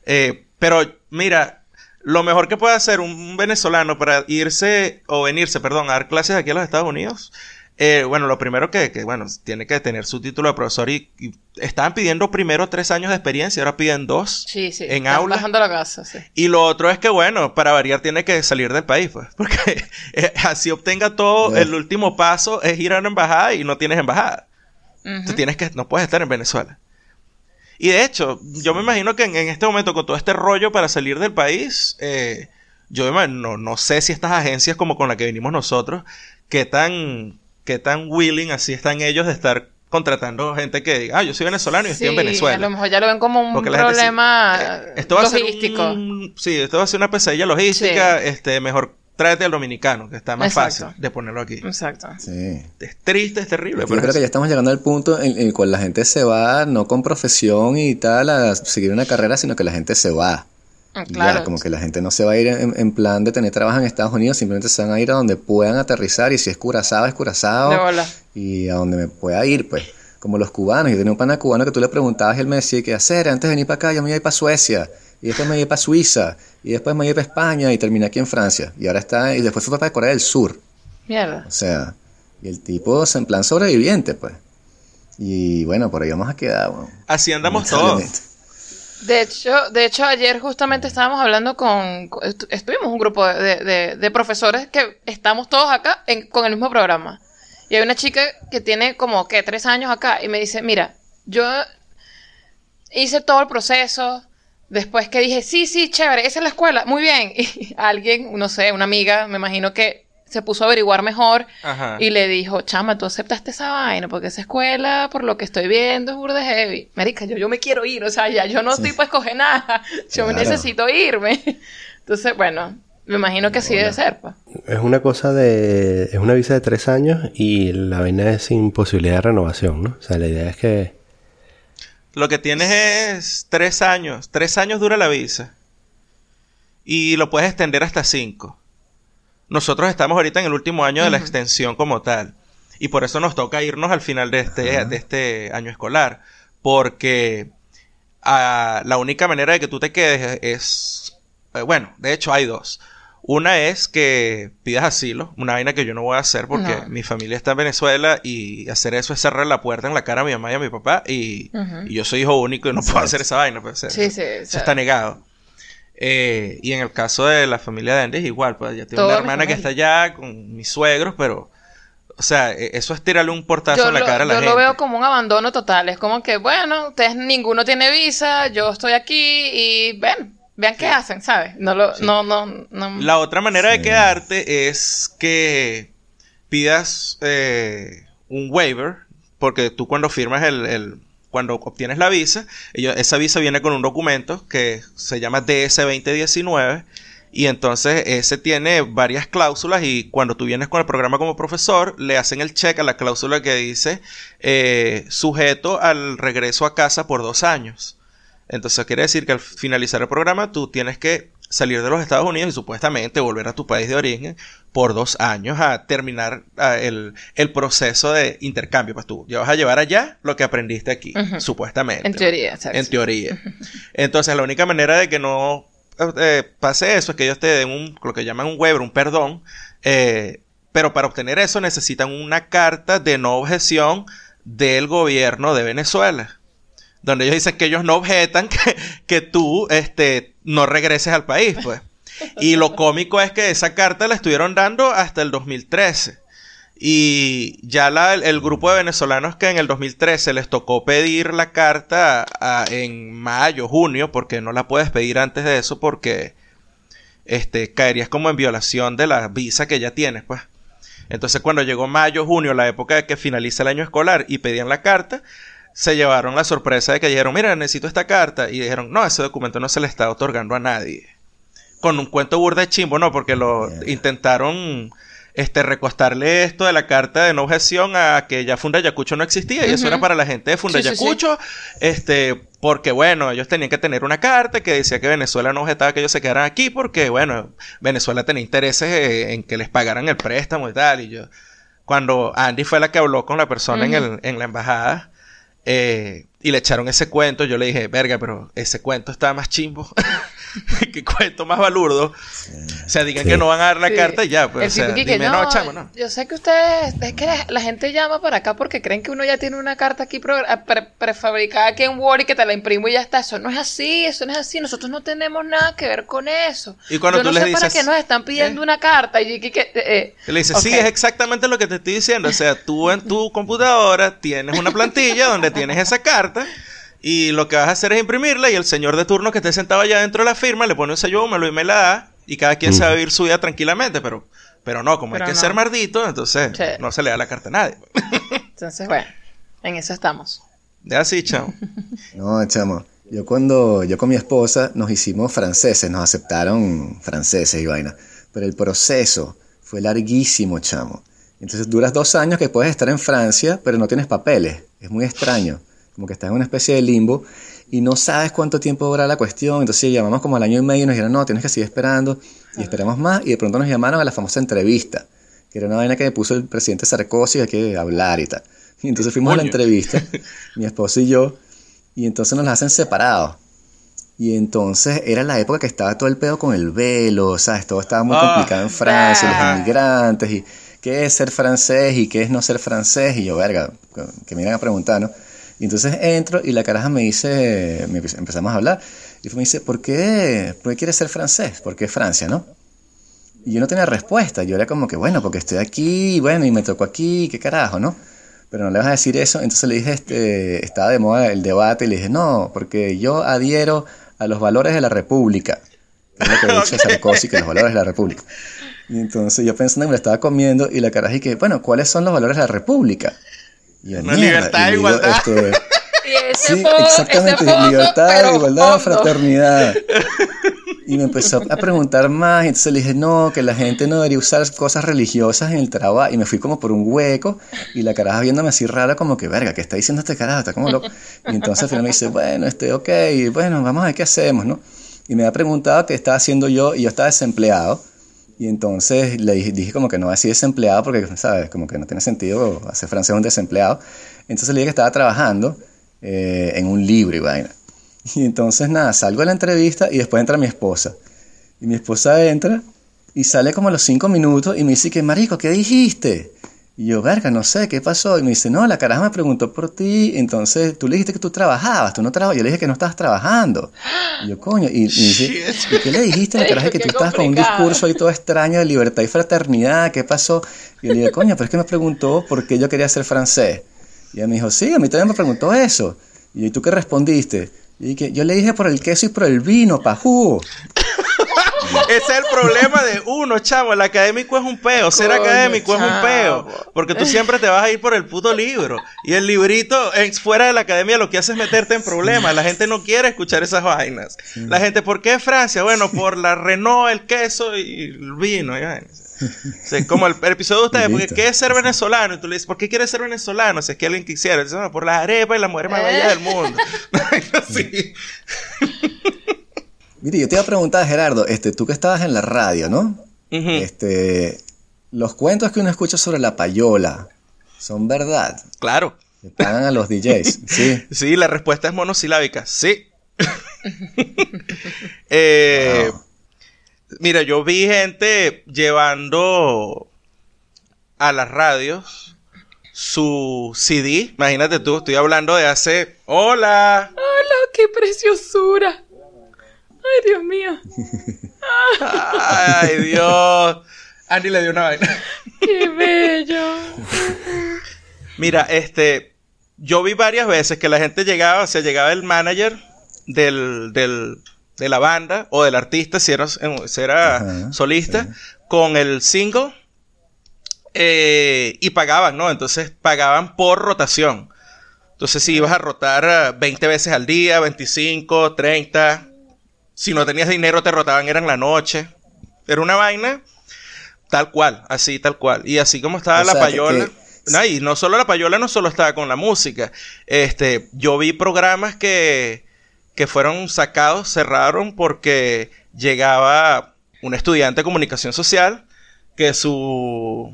Eh, pero mira, lo mejor que puede hacer un venezolano para irse o venirse, perdón, a dar clases aquí a los Estados Unidos, eh, bueno, lo primero que, que, bueno, tiene que tener su título de profesor y, estaban pidiendo primero tres años de experiencia, ahora piden dos sí, sí, en aula. bajando la casa, sí. Y lo otro es que, bueno, para variar tiene que salir del país, pues, porque eh, así obtenga todo, el último paso es ir a una embajada y no tienes embajada. Tú tienes que, no puedes estar en Venezuela. Y de hecho, yo me imagino que en, este momento, con todo este rollo para salir del país, eh, yo no, no sé si estas agencias como con la que venimos nosotros, qué tan, qué tan willing así están ellos de estar contratando gente que diga, ah, yo soy venezolano y estoy en Venezuela. A lo mejor ya lo ven como un problema eh, esto va logístico. A ser sí, esto va a ser una pesadilla logística, este, mejor tráete al dominicano, que está más fácil de ponerlo aquí. Exacto. Sí. Es triste, es terrible. Yo creo que ya estamos llegando al punto en, el cual la gente se va no con profesión y tal a seguir una carrera, sino que la gente se va. Ah, claro. Ya, como que la gente no se va a ir en, plan de tener trabajo en Estados Unidos, simplemente se van a ir a donde puedan aterrizar y si es curazado, es curazado. Y a donde me pueda ir, pues. Como los cubanos. Yo tenía un pana cubano que tú le preguntabas y él me decía, ¿qué hacer? Antes de venir para acá, yo me iba a ir para Suecia y después me iba para Suiza, y después me iba para España y terminé aquí en Francia. Y ahora está, y después fue para Corea del Sur. Mierda. O sea, y el tipo es en plan sobreviviente, pues. Y bueno, por ahí vamos a quedar. Así andamos todos. De hecho, de hecho, ayer justamente estábamos hablando con, estuvimos un grupo de, de, profesores que estamos todos acá con el mismo programa. Y hay una chica que tiene como que tres años acá y me dice, mira, yo hice todo el proceso, Después que dije, sí, sí, chévere, esa es la escuela, muy bien. Y alguien, no sé, una amiga, me imagino que se puso a averiguar mejor Ajá. y le dijo, chama, tú aceptaste esa vaina porque esa escuela, por lo que estoy viendo, es burda heavy. Marica, yo, yo me quiero ir, o sea, ya yo no estoy para escoger nada, yo me Claro. necesito irme. Entonces, bueno, me imagino que así debe ser, pues. Es una cosa de... Es una visa de tres años y la vaina es sin posibilidad de renovación, ¿no? O sea, la idea es que... Lo que tienes es tres años. Tres años dura la visa. Y lo puedes extender hasta cinco. Nosotros estamos ahorita en el último año de la extensión como tal. Y por eso nos toca irnos al final de este, de este año escolar. Porque ah, la única manera de que tú te quedes es... eh, bueno, de hecho hay dos. Una es que pidas asilo, una vaina que yo no voy a hacer porque No. mi familia está en Venezuela y hacer eso es cerrar la puerta en la cara a mi mamá y a mi papá y, yo soy hijo único y no puedo hacer esa vaina. Pues, Sí, sí, o Eso sea. está negado. Eh, y en el caso de la familia de Andy es igual, pues ya tengo una hermana que está allá con mis suegros, pero, o sea, e- eso es tirarle un portazo Yo, en la lo, cara a la yo gente. lo veo como un abandono total. Es como que, bueno, ustedes ninguno tiene visa, yo estoy aquí y ven, vean qué hacen, ¿sabes? No lo, no, no, no. La otra manera de Sí. quedarte es que pidas eh, un waiver, porque tú cuando firmas el, el- cuando obtienes la visa, esa visa viene con un documento que se llama DS2019 y entonces ese tiene varias cláusulas y cuando tú vienes con el programa como profesor, le hacen el check a la cláusula que dice eh, sujeto al regreso a casa por dos años. Entonces quiere decir que al finalizar el programa tú tienes que salir de los Estados Unidos y supuestamente volver a tu país de origen por dos años a terminar el, el proceso de intercambio. Pues tú ya vas a llevar allá lo que aprendiste aquí, supuestamente. En teoría, ¿sabes? En teoría. Entonces la única manera de que no eh, pase eso es que ellos te den un, lo que llaman un waiver, un perdón. eh, pero para obtener eso necesitan una carta de no objeción del gobierno de Venezuela donde ellos dicen que ellos no objetan que, que tú este, no regreses al país, pues. Y lo cómico es que esa carta la estuvieron dando hasta el 2013. Y ya la- el, el grupo de venezolanos que en el 2013 les tocó pedir la carta a- en mayo, junio, porque no la puedes pedir antes de eso porque este, caerías como en violación de la visa que ya tienes, pues. Entonces cuando llegó mayo, junio, la época de que finaliza el año escolar y pedían la carta, se llevaron la sorpresa de que dijeron, mira, necesito esta carta. Y dijeron, no, ese documento no se le está otorgando a nadie. Con un cuento burda de chimbo, no, porque lo Yeah. intentaron este, recostarle esto de la carta de no objeción a que ya Funda Yacucho no existía. Y eso era para la gente de Funda Sí, sí, sí. Yacucho. Este, porque bueno, ellos tenían que tener una carta que decía que Venezuela no objetaba que ellos se quedaran aquí porque, bueno, Venezuela tenía intereses eh, en que les pagaran el préstamo y tal. Y yo, cuando Andy fue la que habló con la persona en, el, en la embajada eh, y le echaron ese cuento, yo le dije, verga, pero ese cuento está más chimbo. Qué cuento más balurdo. O sea, digan Sí. que no van a dar la Sí. carta y ya, pues. El o sea, tipo que, que dime, no, no, chamo, no. Yo sé que ustedes, es que la, la gente llama para acá porque creen que uno ya tiene una carta aquí pro- pre- prefabricada aquí en Word y que te la imprimo y ya está. Eso no es así, eso no es así. Nosotros no tenemos nada que ver con eso. Y cuando yo tú no les sé para dices, qué nos están pidiendo eh, una carta y que, que, eh, eh, le dice, sí, es exactamente lo que te estoy diciendo. O sea, tú en tu computadora tienes una plantilla donde tienes esa carta y lo que vas a hacer es imprimirla y el señor de turno que esté sentado allá dentro de la firma le pone un sello húmedo y me la da y cada quien Mm. sabe vivir su vida tranquilamente, pero, pero no, como Pero hay que no. ser mardito, entonces Sí. no se le da la carta a nadie. Entonces, bueno, en eso estamos. Ya así, chao. No, chamo. Yo cuando yo con mi esposa nos hicimos franceses, nos aceptaron franceses y vaina. Pero el proceso fue larguísimo, chamo. Entonces duras dos años que puedes estar en Francia, pero no tienes papeles. Es muy extraño. Como que estás en una especie de limbo y no sabes cuánto tiempo dura la cuestión. Entonces llamamos como al año y medio y nos dijeron, no, tienes que seguir esperando. Y esperamos más. Y de pronto nos llamaron a la famosa entrevista, que era una vaina que me puso el presidente Sarkozy, que hay que hablar y tal. Y entonces fuimos a la entrevista, mi esposo y yo, y entonces nos las hacen separados. Y entonces era la época que estaba todo el pedo con el velo, ¿sabes? Todo estaba muy Ah. complicado en Francia, Ah. los inmigrantes, y qué es ser francés y qué es no ser francés. Y yo, verga, que me iban a preguntar, ¿no? Y entonces entro y la caraja me dice, empezamos a hablar, y me dice, ¿por qué, ¿por qué quieres ser francés? ¿Por qué Francia, no? Y yo no tenía respuesta, yo era como que, bueno, porque estoy aquí, bueno, y me tocó aquí, qué carajo, ¿no? Pero no le vas a decir eso, entonces le dije, este, estaba de moda el debate, y le dije, no, porque yo adhiero a los valores de la República. Es lo que dicho Sarkozy, que los valores de la República. Y entonces yo pensando que me lo estaba comiendo y la caraja y que, bueno, ¿cuáles son los valores de la república? Y yo, libertad e igualdad. Este, sí, exactamente, libertad, igualdad, fraternidad. Y me empezó a preguntar más, y entonces le dije, no, que la gente no debería usar cosas religiosas en el trabajo. Y me fui como por un hueco, y la caraja viéndome así rara, como que, verga, ¿qué está diciendo este carajo? Está como loco. Y entonces al final me dice, bueno, este, ok, bueno, vamos a ver qué hacemos, ¿no? Y me ha preguntado qué estaba haciendo yo, y yo estaba desempleado. Y entonces le dije, como que no así desempleado, porque, ¿sabes? Como que no tiene sentido hacer francés un desempleado. Entonces le dije que estaba trabajando eh, en un libro y vaina. Y entonces nada, salgo de la entrevista y después entra mi esposa. Y mi esposa entra y sale como a los cinco minutos y me dice que, marico, ¿qué dijiste? Y yo, verga, no sé, ¿qué pasó? Y me dice, no, la caraja me preguntó por ti, entonces tú le dijiste que tú trabajabas, tú no trabajabas, yo le dije que no estabas trabajando. Y yo, coño, y, y qué le dijiste a la caraja que tú estabas con un discurso ahí todo extraño de libertad y fraternidad? ¿Qué pasó? Y yo le dije, coño, pero es que me preguntó por qué yo quería ser francés. Y ella me dijo, sí, a mí también me preguntó eso. Y yo, ¿y tú qué respondiste? Y que yo le dije por el queso y por el vino, pajú. Ese es el problema de uno, chavo. El académico es un peo. Ser académico es un peo. Porque tú siempre te vas a ir por el puto libro. Y el librito, fuera de la academia, lo que hace es meterte en problemas. La gente no quiere escuchar esas vainas. La gente, ¿por qué Francia? Bueno, por la Renault, el queso y el vino. como el, episodio de ustedes, porque ¿qué es ser venezolano? Y tú le dices, ¿por qué quieres ser venezolano? Si es que alguien quisiera. Por la arepa y la mujer más bella del mundo. sí. Mire, yo te iba a preguntar, Gerardo, este, tú que estabas en la radio, ¿no? Este, los cuentos que uno escucha sobre la payola, ¿son verdad? Claro. ¿Le pagan a los DJs? Sí. Sí, la respuesta es monosilábica. Sí. eh, Mira, yo vi gente llevando a las radios su CD. Imagínate tú, estoy hablando de hace. ¡Hola! ¡Hola! ¡Qué preciosura! ¡Ay, Dios mío! ¡Ay, Dios! Andy le dio una vaina. ¡Qué bello! Mira, este. Yo vi varias veces que la gente llegaba, o sea, llegaba el manager del, del de la banda o del artista, si era, solista, con el single eh, y pagaban, ¿no? Entonces pagaban por rotación. Entonces si ibas a rotar 20 veces al día, 25, 30, si no tenías dinero te rotaban, era en la noche. Era una vaina tal cual, así tal cual. Y así como estaba la payola. No, y no solo la payola, no solo estaba con la música. Este, yo vi programas que que fueron sacados, cerraron porque llegaba un estudiante de comunicación social que su,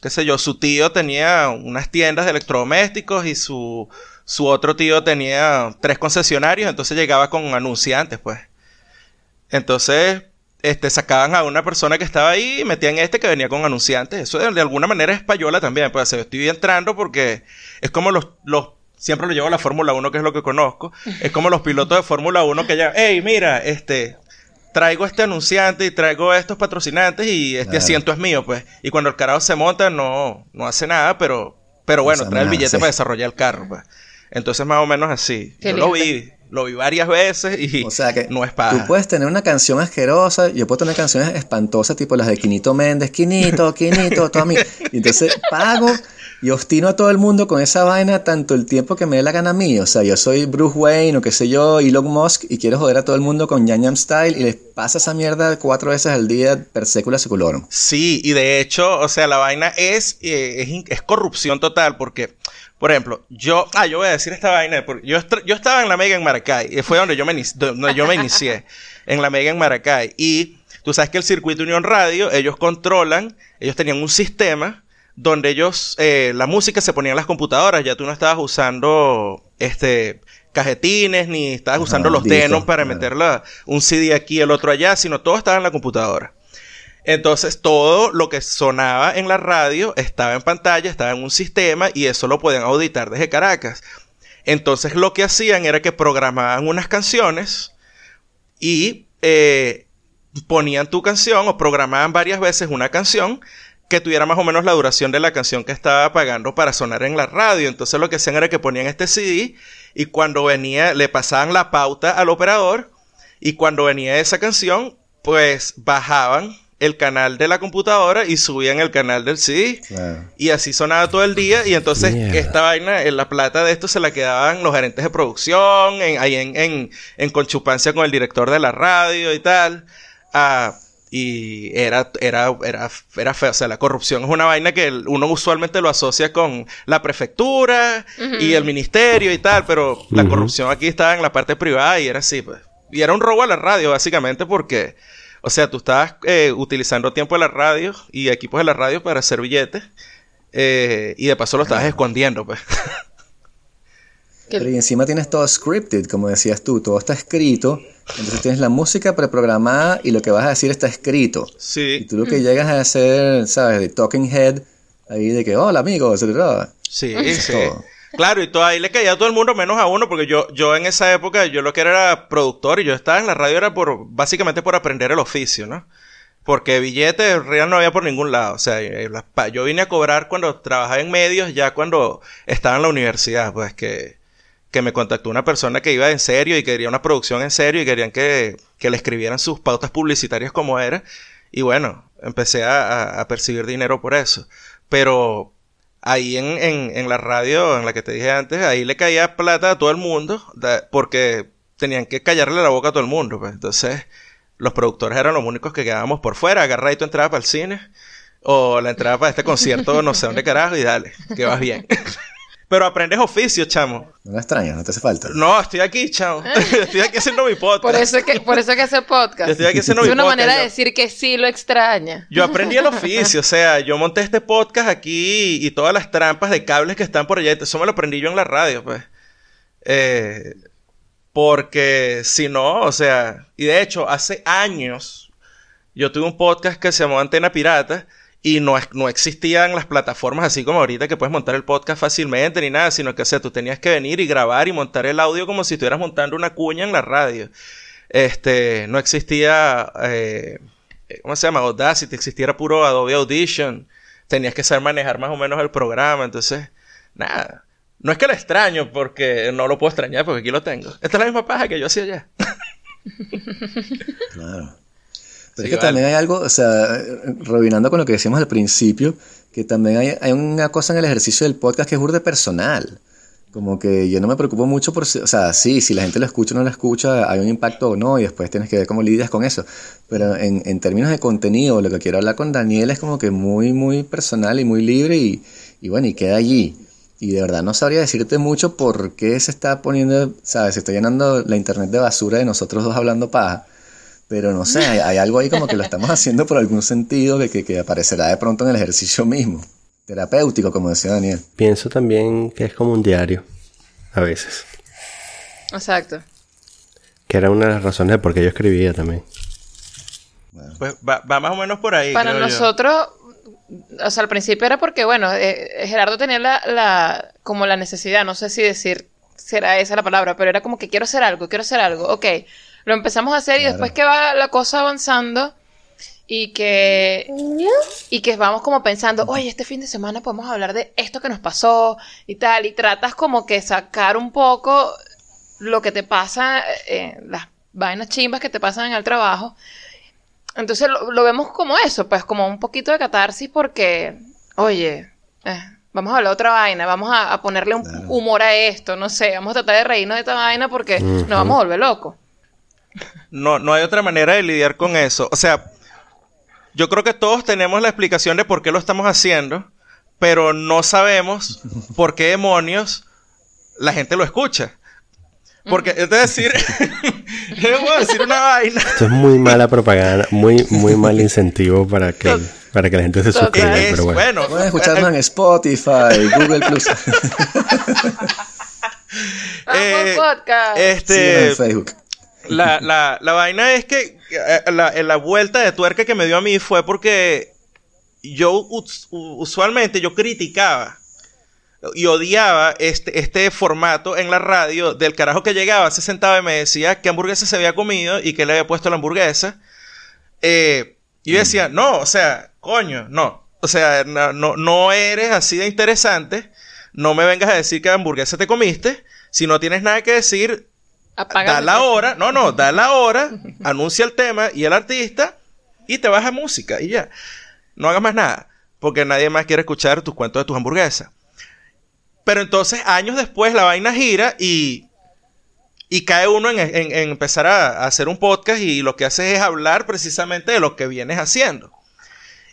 qué sé yo, su tío tenía unas tiendas de electrodomésticos y su, su otro tío tenía tres concesionarios, entonces llegaba con anunciantes, pues. Entonces, este, sacaban a una persona que estaba ahí y metían este que venía con anunciantes. Eso de, alguna manera es payola también, pues estoy entrando porque es como los, los siempre lo llevo a la Fórmula 1, que es lo que conozco. Es como los pilotos de Fórmula 1 que ya, hey, mira, este, traigo este anunciante y traigo estos patrocinantes y este asiento es mío, pues. Y cuando el carajo se monta, no, no hace nada, pero, pero bueno, trae el billete para desarrollar el carro, pues. Entonces, más o menos así. Yo lo vi, lo vi varias veces y o sea que no es para. Tú puedes tener una canción asquerosa, yo puedo tener canciones espantosas, tipo las de Quinito Méndez, Quinito, Quinito, todo a mí. Y entonces pago y obstino a todo el mundo con esa vaina tanto el tiempo que me dé la gana a mí. O sea, yo soy Bruce Wayne o qué sé yo, Elon Musk, y quiero joder a todo el mundo con Yan Style y les pasa esa mierda cuatro veces al día per secula seculorum. Sí, y de hecho, o sea, la vaina es, eh, es, corrupción total porque... Por ejemplo, yo, ah, yo voy a decir esta vaina, porque yo, yo estaba en la Mega en Maracay, y fue donde yo me, donde yo me inicié, en la Mega en Maracay, y tú sabes que el circuito Unión Radio, ellos controlan, ellos tenían un sistema donde ellos, eh, la música se ponía en las computadoras, ya tú no estabas usando este cajetines, ni estabas usando los denos para meterla un CD aquí, el otro allá, sino todo estaba en la computadora. Entonces todo lo que sonaba en la radio estaba en pantalla, estaba en un sistema y eso lo podían auditar desde Caracas. Entonces lo que hacían era que programaban unas canciones y eh, ponían tu canción o programaban varias veces una canción que tuviera más o menos la duración de la canción que estaba pagando para sonar en la radio. Entonces lo que hacían era que ponían este CD y cuando venía, le pasaban la pauta al operador y cuando venía esa canción, pues bajaban el canal de la computadora y subían el canal del CD. Y así sonaba todo el día. Y entonces esta vaina, en la plata de esto se la quedaban los gerentes de producción, en, ahí en, en, en conchupancia con el director de la radio y tal. Ah, y era, era, era, era feo. O sea, la corrupción es una vaina que uno usualmente lo asocia con la prefectura y el ministerio y tal, pero la corrupción aquí estaba en la parte privada y era así, pues. Y era un robo a la radio, básicamente, porque o sea, tú estabas eh, utilizando tiempo de la radio y equipos de la radio para hacer billetes. Eh, y de paso lo estabas escondiendo, pues. Pero y encima tienes todo scripted, como decías tú, todo está escrito. Entonces tienes la música preprogramada y lo que vas a decir está escrito. Sí. Y tú lo que llegas a hacer, ¿sabes? De talking head, ahí de que, hola amigos, Sí, sí. Claro, y todo ahí le caía a todo el mundo menos a uno, porque yo, yo en esa época, yo lo que era, era productor y yo estaba en la radio era por, básicamente por aprender el oficio, ¿no? Porque billetes real no había por ningún lado. O sea, eh, yo vine a cobrar cuando trabajaba en medios, ya cuando estaba en la universidad, pues que, que me contactó una persona que iba en serio y quería una producción en serio y querían que, que le escribieran sus pautas publicitarias como era. Y bueno, empecé a, a percibir dinero por eso. Pero ahí en, en, en, la radio, en la que te dije antes, ahí le caía plata a todo el mundo, porque tenían que callarle la boca a todo el mundo. Pues. Entonces, los productores eran los únicos que quedábamos por fuera, agarra ahí tu entrada para el cine, o la entrada para este concierto, no sé dónde carajo, y dale, que vas bien. Pero aprendes oficio, chamo. No me extraña, no te hace falta. No, estoy aquí, chamo. estoy aquí haciendo mi podcast. Por eso es que, por eso que hace podcast. Estoy aquí haciendo mi podcast. Es una manera de decir que sí lo extraña. Yo aprendí el oficio, o sea, yo monté este podcast aquí y todas las trampas de cables que están por allá. Eso me lo aprendí yo en la radio, pues. Eh, porque si no, o sea, y de hecho, hace años yo tuve un podcast que se llamó Antena Pirata y no, no existían las plataformas así como ahorita que puedes montar el podcast fácilmente ni nada, sino que, o sea, tú tenías que venir y grabar y montar el audio como si estuvieras montando una cuña en la radio. Este, no existía, eh, ¿cómo se llama? Audacity, existiera puro Adobe Audition. Tenías que saber manejar más o menos el programa, entonces, nada. No es que lo extraño, porque no lo puedo extrañar, porque aquí lo tengo. Esta es la misma paja que yo hacía allá. claro. Pero es que también hay algo, o sea, robinando con lo que decíamos al principio, que también hay, hay, una cosa en el ejercicio del podcast que es burde personal. Como que yo no me preocupo mucho por, o sea, sí, si la gente lo escucha o no lo escucha, hay un impacto o no, y después tienes que ver cómo lidias con eso. Pero en, en términos de contenido, lo que quiero hablar con Daniel es como que muy, muy personal y muy libre y, y bueno, y queda allí. Y de verdad no sabría decirte mucho por qué se está poniendo, ¿sabes? Se está llenando la internet de basura de nosotros dos hablando paja. Pero no sé, hay, algo ahí como que lo estamos haciendo por algún sentido que, que, aparecerá de pronto en el ejercicio mismo. Terapéutico, como decía Daniel. Pienso también que es como un diario, a veces. Exacto. Que era una de las razones de por qué yo escribía también. Pues va, más o menos por ahí. Para nosotros, o sea, al principio era porque, bueno, eh, Gerardo tenía la, la, como la necesidad, no sé si decir será esa la palabra, pero era como que quiero hacer algo, quiero hacer algo, ok lo empezamos a hacer y después que va la cosa avanzando y que y que vamos como pensando, oye, este fin de semana podemos hablar de esto que nos pasó y tal, y tratas como que sacar un poco lo que te pasa, eh, las vainas chimbas que te pasan en el trabajo. Entonces lo, vemos como eso, pues como un poquito de catarsis porque, oye, eh, vamos a hablar de otra vaina, vamos a, ponerle un humor a esto, no sé, vamos a tratar de reírnos de esta vaina porque nos vamos a volver locos. No, no hay otra manera de lidiar con eso. O sea, yo creo que todos tenemos la explicación de por qué lo estamos haciendo, pero no sabemos por qué demonios la gente lo escucha. Porque es decir, a decir una vaina. Esto es muy mala propaganda, muy, muy mal incentivo para que, para que la gente se suscriba. pero bueno. Pueden escucharnos en Spotify, Google Plus. eh, podcast. Este, en Facebook. La, la, la vaina es que eh, la, la vuelta de tuerca que me dio a mí fue porque yo usualmente yo criticaba y odiaba este, este formato en la radio del carajo que llegaba, se sentaba y me decía qué hamburguesa se había comido y qué le había puesto la hamburguesa. Eh, y yo decía, no, o sea, coño, no. O sea, no, no, no eres así de interesante. No me vengas a decir qué hamburguesa te comiste. Si no tienes nada que decir, da la hora, no, no, da la hora, anuncia el tema y el artista y te vas a música y ya. No hagas más nada, porque nadie más quiere escuchar tus cuentos de tus hamburguesas. Pero entonces, años después, la vaina gira y, y cae uno en, en- en empezar a, a hacer un podcast y lo que hace es hablar precisamente de lo que vienes haciendo.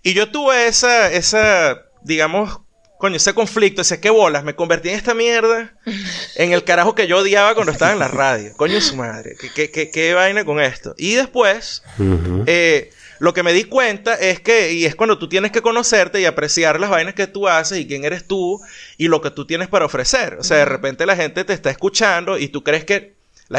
Y yo tuve esa, esa, digamos, coño, ese conflicto, ese qué bolas, me convertí en esta mierda, en el carajo que yo odiaba cuando estaba en la radio. Coño, su madre, ¿qué, qué, qué, qué vaina con esto? Y después, eh, lo que me di cuenta es que, y es cuando tú tienes que conocerte y apreciar las vainas que tú haces y quién eres tú y lo que tú tienes para ofrecer. O sea, de repente la gente te está escuchando y tú crees que,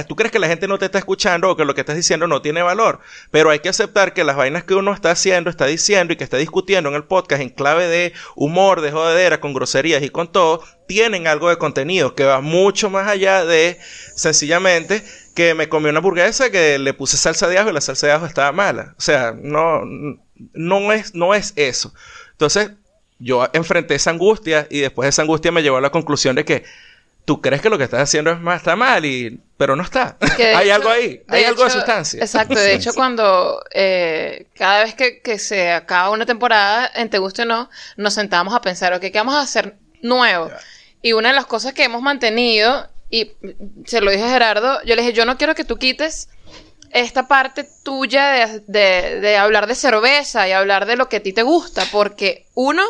tú crees que la gente no te está escuchando o que lo que estás diciendo no tiene valor. Pero hay que aceptar que las vainas que uno está haciendo, está diciendo y que está discutiendo en el podcast en clave de humor, de jodedera, con groserías y con todo, tienen algo de contenido que va mucho más allá de sencillamente que me comí una hamburguesa que le puse salsa de ajo y la salsa de ajo estaba mala. O sea, no, no es, no es eso. Entonces, yo enfrenté esa angustia y después esa angustia me llevó a la conclusión de que tú crees que lo que estás haciendo es más, está mal, y, pero no está. Hay hecho- algo ahí, de hay algo de sustancia. Exacto, de hecho cuando eh, cada vez que, que se acaba una temporada, en Te Guste o No, nos sentamos a pensar, ok, ¿qué vamos a hacer nuevo? Y una de las cosas que hemos mantenido, y se lo dije a Gerardo, yo le dije, yo no quiero que tú quites esta parte tuya de, de- de hablar de cerveza y hablar de lo que a ti te gusta, porque uno,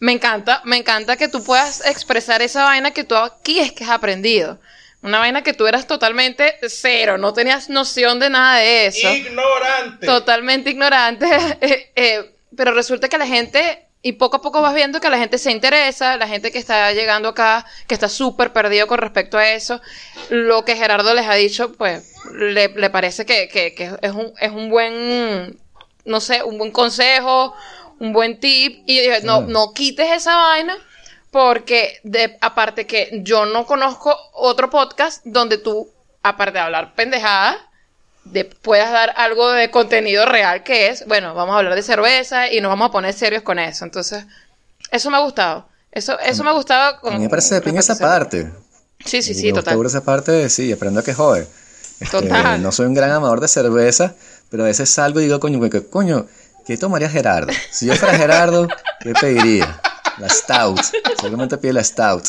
me encanta, me encanta que tú puedas expresar esa vaina que tú aquí es que has aprendido. Una vaina que tú eras totalmente cero, no tenías noción de nada de eso. Ignorante. Totalmente ignorante. eh, eh, pero resulta que la gente, y poco a poco vas viendo que la gente se interesa, la gente que está llegando acá, que está súper perdido con respecto a eso. Lo que Gerardo les ha dicho, pues, le, le parece que, que- que es, un, es un buen, no sé, un buen consejo, un buen tip. Y yo dije, no, no quites esa vaina. Porque, de, aparte que yo no conozco otro podcast donde tú, aparte de hablar pendejada, de, puedas dar algo de contenido real que es, bueno, vamos a hablar de cerveza y nos vamos a poner serios con eso. Entonces, eso me ha gustado. Eso, eso me ha gustado. A con- mí me parece de esa a parte. Sí, sí, sí, me total. esa parte, sí, aprendo a que jode. Este, Total. no soy un gran amador de cerveza, pero a veces salgo y digo, coño, que- coño, ¿qué tomaría Gerardo? Si yo fuera Gerardo, ¿qué pediría? La Stout. Seguramente pide la Stout.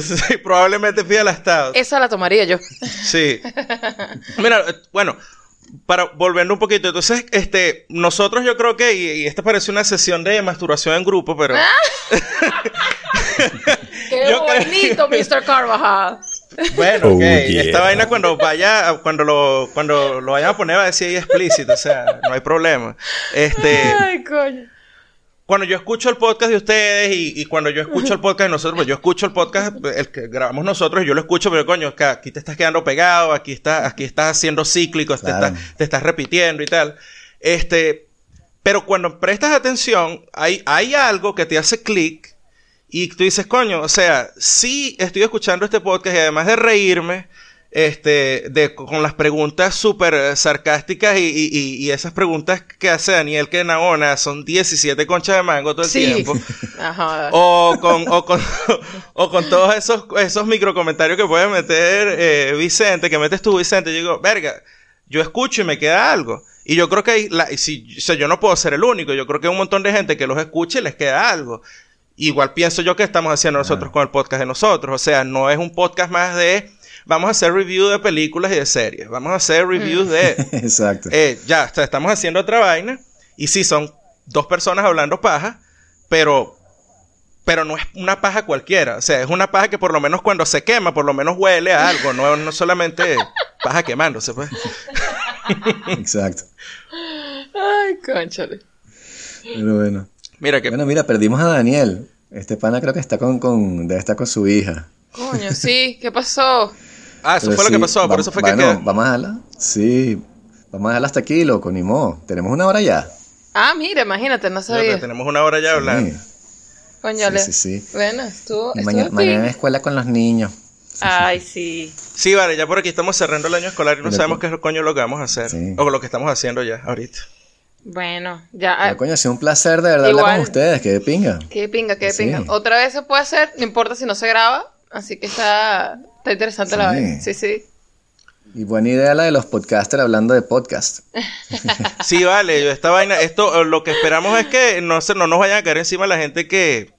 Sí, probablemente pida la Stout. Esa la tomaría yo. Sí. Mira, bueno, para volviendo un poquito, entonces, este, nosotros yo creo que, y, y esta parece una sesión de masturbación en grupo, pero ¡Qué Yo creo- bonito, Mr. Carvajal! Bueno, Oh, ok, yeah. esta vaina cuando vaya, cuando lo, cuando lo vayan a poner va a decir ahí explícito, o sea, no hay problema. Este, Ay, coño. cuando yo escucho el podcast de ustedes y, y cuando yo escucho el podcast de nosotros, pues yo escucho el podcast, el que grabamos nosotros, y yo lo escucho, pero coño, es que aquí te estás quedando pegado, aquí, está, aquí estás haciendo cíclico, estás, te estás repitiendo y tal. Este, pero cuando prestas atención, hay, hay algo que te hace clic y tú dices, coño, o sea, sí estoy escuchando este podcast y además de reírme, este, de, con las preguntas súper sarcásticas y, y- y- esas preguntas que hace Daniel que Naona son 17 conchas de mango todo el Sí. tiempo. Ajá. O con, o con, o con todos esos, esos micro comentarios que puede meter eh, Vicente, que metes tú, Vicente. Yo digo, verga, yo escucho y me queda algo. Y yo creo que hay la, si, o sea, yo no puedo ser el único. Yo creo que hay un montón de gente que los escucha y les queda algo. Igual pienso yo que estamos haciendo nosotros con el podcast de nosotros. O sea, no es un podcast más de vamos a hacer review de películas y de series. Vamos a hacer reviews de Exacto. eh, ya, o sea, estamos haciendo otra vaina. Y sí, son dos personas hablando paja, pero, pero no es una paja cualquiera. O sea, es una paja que por lo menos cuando se quema, por lo menos huele a algo. No, no solamente paja quemándose, pues. Exacto. Ay, conchale. Pero bueno. Mira que. Bueno, mira, perdimos a Daniel. Este pana creo que está con, con debe estar con su hija. Coño, sí, ¿qué pasó? ah, eso Pero fue lo que pasó. Por vam- eso fue que bueno, quedó. vamos a dejarla. Sí, vamos a dejarla hasta aquí, loco, ni modo. Tenemos una hora ya. Ah, mira, imagínate, no sabía. tenemos una hora ya hablando. Sí. Coño, Sí, le- sí, sí. Bueno, estuvo. estuvo Mañana, en escuela con los niños. Ay, sí. Sí, vale, ya por aquí estamos cerrando el año escolar y no Pero- sabemos qué es lo coño lo que vamos a hacer. Sí. O lo que estamos haciendo ya, ahorita. Bueno, ya. Pero, ah, coño, ha sido un placer de verdad hablar con ustedes. Que de pinga. Qué pinga, qué Sí. pinga. Otra vez se puede hacer, no importa si no se graba. Así que está, está interesante la vaina. Sí, sí. Y buena idea la de los podcasters hablando de podcast. sí, vale, esta vaina, esto lo que esperamos es que no, se, no nos vayan a caer encima la gente que,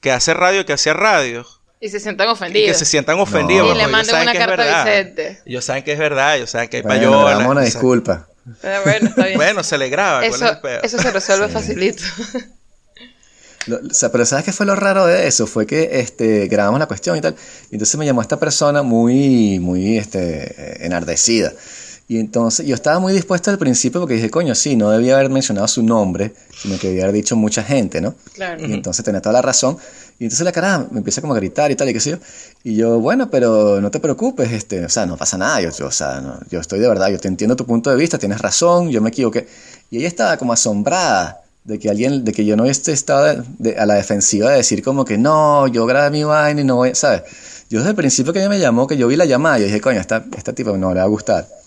que hace radio, que hacía radio. Y se sientan ofendidos. Y que se sientan ofendidos. Y le manden una carta a Vicente. Ellos saben que es verdad, ellos saben que hay bueno, payola. damos una disculpa. Pero bueno, está bien. bueno, se le graba. Eso, eso se resuelve facilito. o sea, pero ¿sabes qué fue lo raro de eso? Fue que este, grabamos la cuestión y tal. Y entonces me llamó esta persona muy, muy este, enardecida. Y entonces yo estaba muy dispuesto al principio porque dije, coño, sí, no debía haber mencionado su nombre, sino que debía haber dicho mucha gente, ¿no? Claro. Y entonces tenía toda la razón. Y entonces la cara me empieza como a gritar y tal, y qué sé yo. Y yo, bueno, pero no te preocupes, este, o sea, no pasa nada. Yo, o sea, no, yo estoy de verdad, yo te entiendo tu punto de vista, tienes razón, yo me equivoqué. Y ella estaba como asombrada de que alguien, de que yo no esté estaba a la defensiva de decir como que no, yo grabé mi vaina y no voy, ¿sabes? Yo desde el principio que ella me llamó, que yo vi la llamada, yo dije, coño, esta, esta tipo no le va a gustar.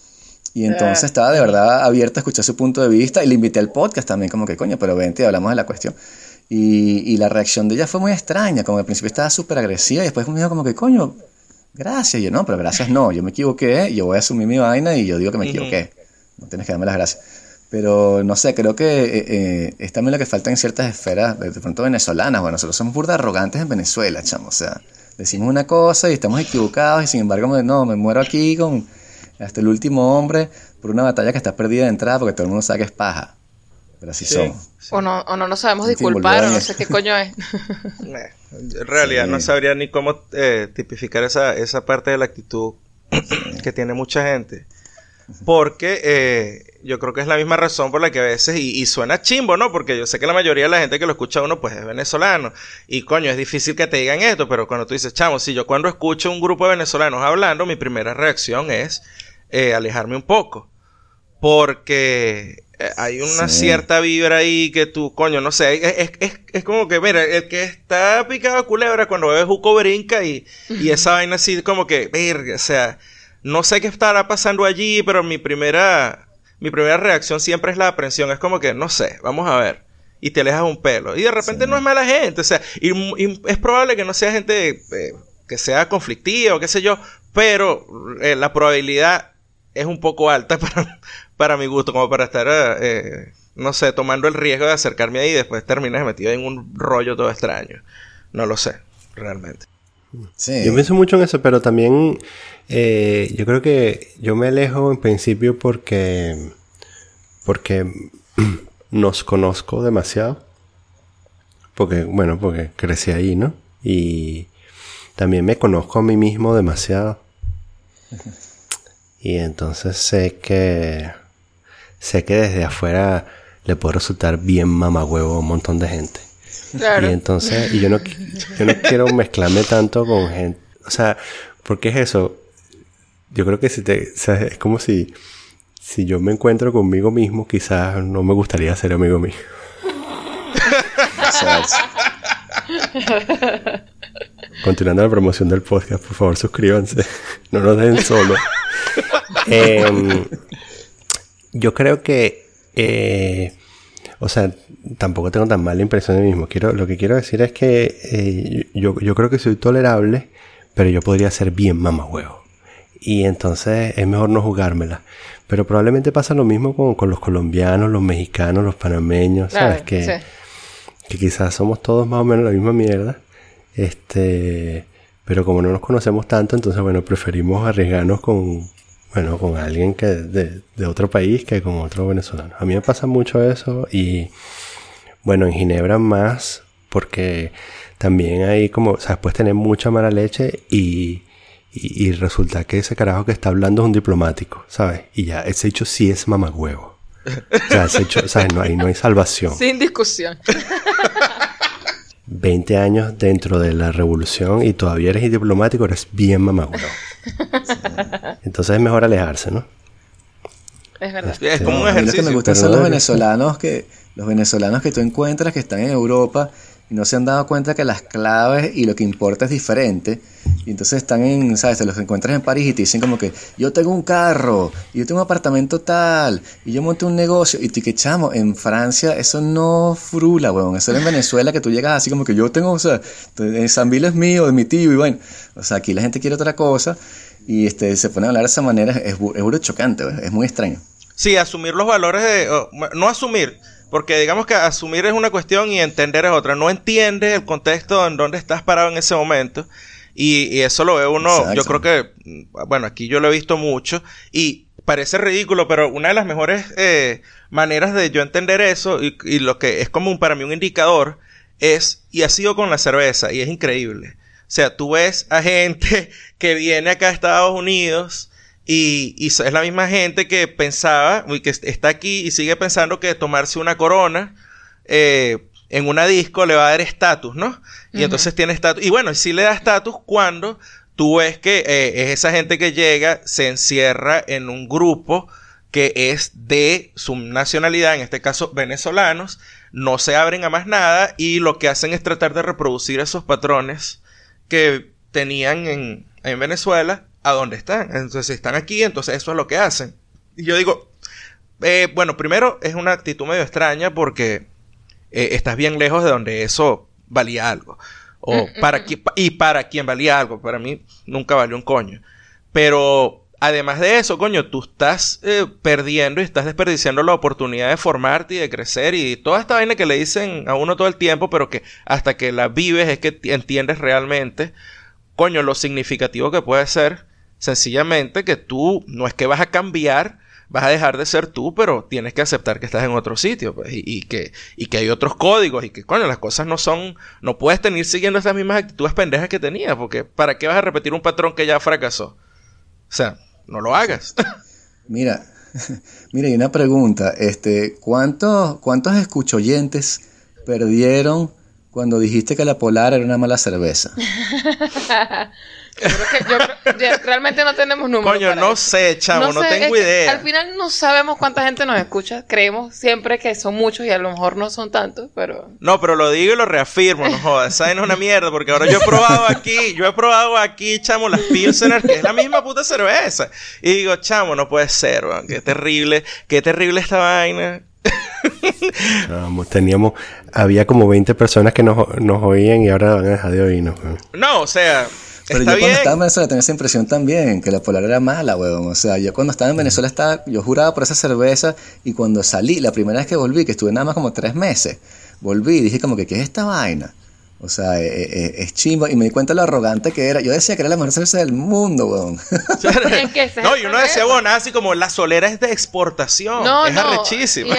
Y entonces estaba de verdad abierta a escuchar su punto de vista y le invité al podcast también, como que coño, pero vente y hablamos de la cuestión. Y, y la reacción de ella fue muy extraña, como al principio estaba súper agresiva y después me dijo como que coño, gracias. Y yo no, pero gracias no, yo me equivoqué, yo voy a asumir mi vaina y yo digo que me equivoqué. No tienes que darme las gracias. Pero no sé, creo que eh, eh, es también lo que falta en ciertas esferas, de pronto venezolanas. Bueno, nosotros somos burda arrogantes en Venezuela, chamo. O sea, decimos una cosa y estamos equivocados y sin embargo, no, me muero aquí con hasta el último hombre por una batalla que está perdida de entrada porque todo el mundo sabe que es paja. Pero así somos. O, no, o no nos sabemos disculpar o no sé qué coño es. en realidad no sabría ni cómo eh, tipificar esa, esa parte de la actitud que tiene mucha gente. Porque eh, yo creo que es la misma razón por la que a veces, y, suena chimbo, ¿no? Porque yo sé que la mayoría de la gente que lo escucha a uno, pues es venezolano. Y coño, es difícil que te digan esto, pero cuando tú dices, chamo, si yo cuando escucho un grupo de venezolanos hablando, mi primera reacción es eh, alejarme un poco. Porque eh, hay una cierta vibra ahí que tú, coño, no sé, es, es, es, como que, mira, el que está picado a culebra cuando ve Juco Brinca y, y esa vaina así como que, verga, o sea, no sé qué estará pasando allí, pero mi primera, mi primera reacción siempre es la aprensión, es como que, no sé, vamos a ver. Y te alejas un pelo. Y de repente no es mala gente, o sea, y, es probable que no sea gente eh, que sea conflictiva o qué sé yo, pero la probabilidad es un poco alta para, para mi gusto, como para estar, eh, no sé, tomando el riesgo de acercarme ahí y después terminas metido en un rollo todo extraño. No lo sé, realmente. Sí. Yo pienso mucho en eso, pero también eh, yo creo que yo me alejo en principio porque, porque nos conozco demasiado. Porque, bueno, porque crecí ahí, ¿no? Y también me conozco a mí mismo demasiado. Y entonces sé que sé que desde afuera le puede resultar bien mamagüevo a un montón de gente. Claro. Y entonces, y yo no, yo no quiero mezclarme tanto con gente. O sea, porque es eso. Yo creo que si te, o sea, es como si, si yo me encuentro conmigo mismo, quizás no me gustaría ser amigo mío. Continuando la promoción del podcast, por favor suscríbanse. No nos dejen solo. Em, yo creo que, eh, o sea, tampoco tengo tan mala impresión de mí mismo. Quiero, lo que quiero decir es que eh, yo, yo creo que soy tolerable, pero yo podría ser bien mamahuevo. Y entonces es mejor no jugármela. Pero probablemente pasa lo mismo con, con los colombianos, los mexicanos, los panameños, ¿sabes? que, que quizás somos todos más o menos la misma mierda. Este, pero como no nos conocemos tanto, entonces bueno, preferimos arriesgarnos con, bueno, con alguien que de, de otro país que con otro venezolano. A mí me pasa mucho eso y bueno, en Ginebra más porque también hay como, o sea, puedes tener mucha mala leche y, resulta que ese carajo que está hablando es un diplomático, ¿sabes? Y ya, ese hecho sí es mamagüevo. O sea, ese hecho, ¿sabes? No hay, no hay salvación. Sin discusión. 20 años dentro de la revolución y todavía eres diplomático, eres bien mamagüero. Entonces es mejor alejarse, ¿no? Es verdad. es como un ejercicio. Lo que me gustan son los venezolanos que los venezolanos que tú encuentras que están en Europa y no se han dado cuenta que las claves y lo que importa es diferente. Y entonces están en, ¿sabes? Te los encuentras en París y te dicen como que yo tengo un carro, y yo tengo un apartamento tal, y yo monté un negocio. Y tú que chamo, en Francia eso no frula, weón. Eso en Venezuela que tú llegas así como que yo tengo, o sea, en San es mío, de mi tío, y bueno. O sea, aquí la gente quiere otra cosa. y este, se ponen a hablar de esa manera, es, es, chocante, es muy extraño. Sí, asumir los valores de... no asumir, porque digamos que asumir es una cuestión y entender es otra. No entiendes el contexto en donde estás parado en ese momento. Y, eso lo ve uno, yo creo que, bueno, aquí yo lo he visto mucho y parece ridículo, pero una de las mejores eh, maneras de yo entender eso y, y, lo que es como un, para mí un indicador es, y ha sido con la cerveza, y es increíble. O sea, tú ves a gente que viene acá a Estados Unidos y, y, es la misma gente que pensaba, que está aquí y sigue pensando que tomarse una corona eh, en una disco le va a dar estatus, ¿no? Y entonces tiene estatus. Y bueno, sí le da estatus cuando tú ves que eh, es esa gente que llega, se encierra en un grupo que es de su nacionalidad, en este caso venezolanos, no se abren a más nada y lo que hacen es tratar de reproducir esos patrones que tenían en, en Venezuela a dónde están. Entonces, si están aquí, entonces eso es lo que hacen. Y yo digo, eh, bueno, primero es una actitud medio extraña porque eh, estás bien lejos de donde eso valía algo. O mm, mm, para mm. y para quien valía algo. Para mí nunca valió un coño. Pero además de eso, coño, tú estás eh, perdiendo y estás desperdiciando la oportunidad de formarte y de crecer y toda esta vaina que le dicen a uno todo el tiempo, pero que hasta que la vives es que entiendes realmente, coño, lo significativo que puede ser Sencillamente que tú no es que vas a cambiar, vas a dejar de ser tú, pero tienes que aceptar que estás en otro sitio pues, y, que, y que hay otros códigos y que, coño, las cosas no son, no puedes tener siguiendo esas mismas actitudes pendejas que tenías, porque ¿para qué vas a repetir un patrón que ya fracasó? O sea, no lo hagas. Mira, mira, y una pregunta, este, ¿cuántos, cuántos escuchoyentes perdieron cuando dijiste que la Polar era una mala cerveza? Yo creo que realmente no tenemos números. Coño, no sé, chavo, no, tengo idea. Al final no sabemos cuánta gente nos escucha. Creemos siempre que son muchos y a lo mejor no son tantos, pero. No, pero lo digo y lo reafirmo, no jodas. Esa es una mierda, porque ahora yo he probado aquí, yo he probado aquí, chamo, las Pilsener, que es la misma puta cerveza. Y digo, chamo, no puede ser, man. Qué terrible, qué terrible esta vaina. Vamos, teníamos, había como 20 personas que nos, nos oían y ahora van a dejar de oírnos. No, o sea, pero yo cuando estaba en Venezuela tenía esa impresión también, que la polar era mala, weón. O sea, yo cuando estaba en Venezuela estaba, yo juraba por esa cerveza y cuando salí, la primera vez que volví, que estuve nada más como tres meses, volví y dije como que, ¿qué es esta vaina? O sea, eh, eh, eh, es, chimba. Y me di cuenta lo arrogante que era. Yo decía que era la mejor cerveza del mundo, weón. no, y uno decía, bueno, así como la solera es de exportación. No, es no, arrechísima.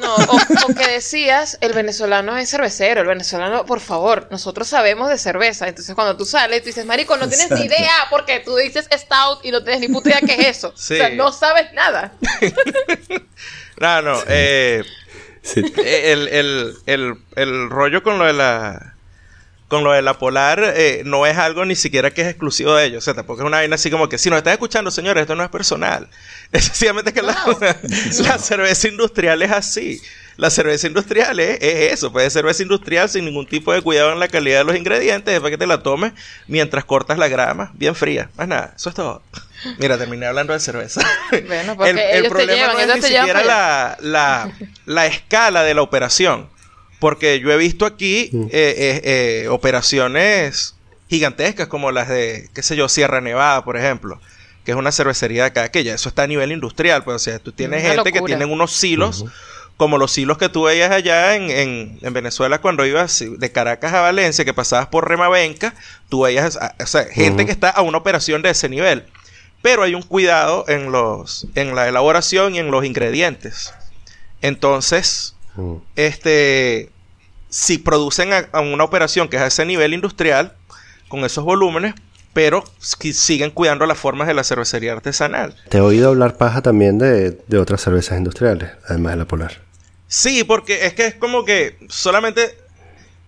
no, o, que decías, el venezolano es cervecero. El venezolano, por favor, nosotros sabemos de cerveza. Entonces, cuando tú sales, tú dices, marico, no tienes ni idea. Porque tú dices stout y no tienes ni puta idea qué es eso. O sea, no sabes nada. no, no. Eh, el, el, el, el rollo con lo de la con lo de la polar eh, no es algo ni siquiera que es exclusivo de ellos. O sea, tampoco es una vaina así como que si nos están escuchando, señores, esto no es personal. Es sencillamente que la, cerveza industrial es así. La cerveza industrial es, eso, puede ser cerveza industrial sin ningún tipo de cuidado en la calidad de los ingredientes, después que te la tomes mientras cortas la grama, bien fría. Más nada, eso es todo. Mira, terminé hablando de cerveza. Bueno, porque el, el problema no es ni siquiera la, la, la escala de la operación. Porque yo he visto aquí mm. eh, eh, eh, operaciones gigantescas como las de, qué sé yo, Sierra Nevada, por ejemplo, que es una cervecería de acá, que ya eso está a nivel industrial, pues o sea, tú tienes gente que tienen unos silos, como los silos que tú veías allá en, en, Venezuela cuando ibas de Caracas a Valencia, que pasabas por Remabenca, tú veías, o sea, gente que está a una operación de ese nivel. Pero hay un cuidado en los, en la elaboración y en los ingredientes. Entonces, este, si producen a, una operación que es a ese nivel industrial, con esos volúmenes, pero siguen cuidando las formas de la cervecería artesanal. Te he oído hablar paja también de, otras cervezas industriales, además de la Polar. Sí, porque es que es como que solamente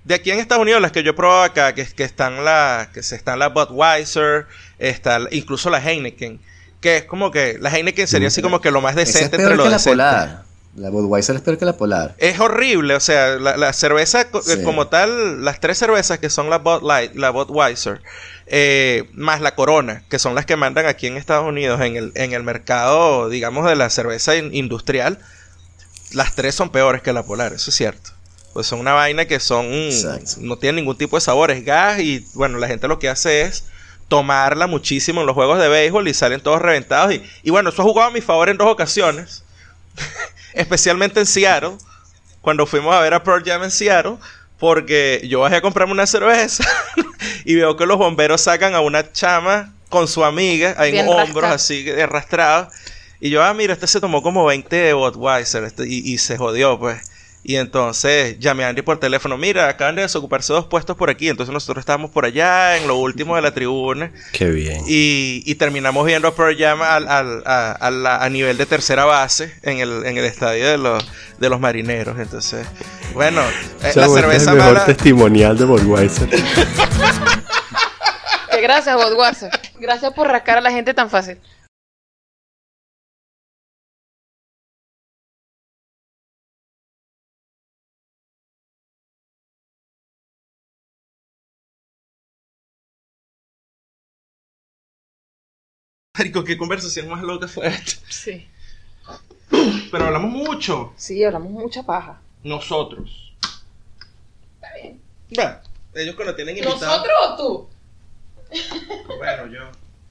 de aquí en Estados Unidos las que yo he probado acá, que, que están la, que se están la Budweiser, está incluso la Heineken, que es como que la Heineken sería así como que lo más decente entre lo decente. La Budweiser es peor que la Polar. Es horrible, o sea, la, cerveza como tal, las tres cervezas que son la Bud Light, la Budweiser, eh, más la Corona, que son las que mandan aquí en Estados Unidos en el, en el mercado, digamos, de la cerveza industrial, las tres son peores que la Polar, eso es cierto. Pues son una vaina que son, no tienen ningún tipo de sabor, es gas y bueno, la gente lo que hace es tomarla muchísimo en los juegos de béisbol y salen todos reventados. Y, y bueno, eso ha jugado a mi favor en dos ocasiones, especialmente en Seattle, cuando fuimos a ver a Pearl Jam en Seattle, porque yo bajé a comprarme una cerveza y veo que los bomberos sacan a una chama con su amiga en Bien hombros arrastrada. así de arrastrados. Y yo, ah, mira, este se tomó como 20 de Budweiser este, y, y se jodió, pues. Y entonces llamé a Andy por teléfono, mira, acaban de desocuparse dos puestos por aquí, entonces nosotros estábamos por allá, en lo último de la tribuna, Qué bien. y, y terminamos viendo a Pearl Jam al, al- a, a la- a nivel de tercera base en el, en el estadio de los, de los marineros. Entonces, bueno, eh, la cerveza es el mejor mala... testimonial de Budweiser. Gracias, Budweiser. Gracias por rascar a la gente tan fácil. Marico, qué conversación más loca fue esta. Sí. Pero hablamos mucho, Sí, hablamos mucha paja. nosotros. Está bien. Bueno, ellos cuando tienen invitados... ¿Nosotros o tú? Bueno, yo...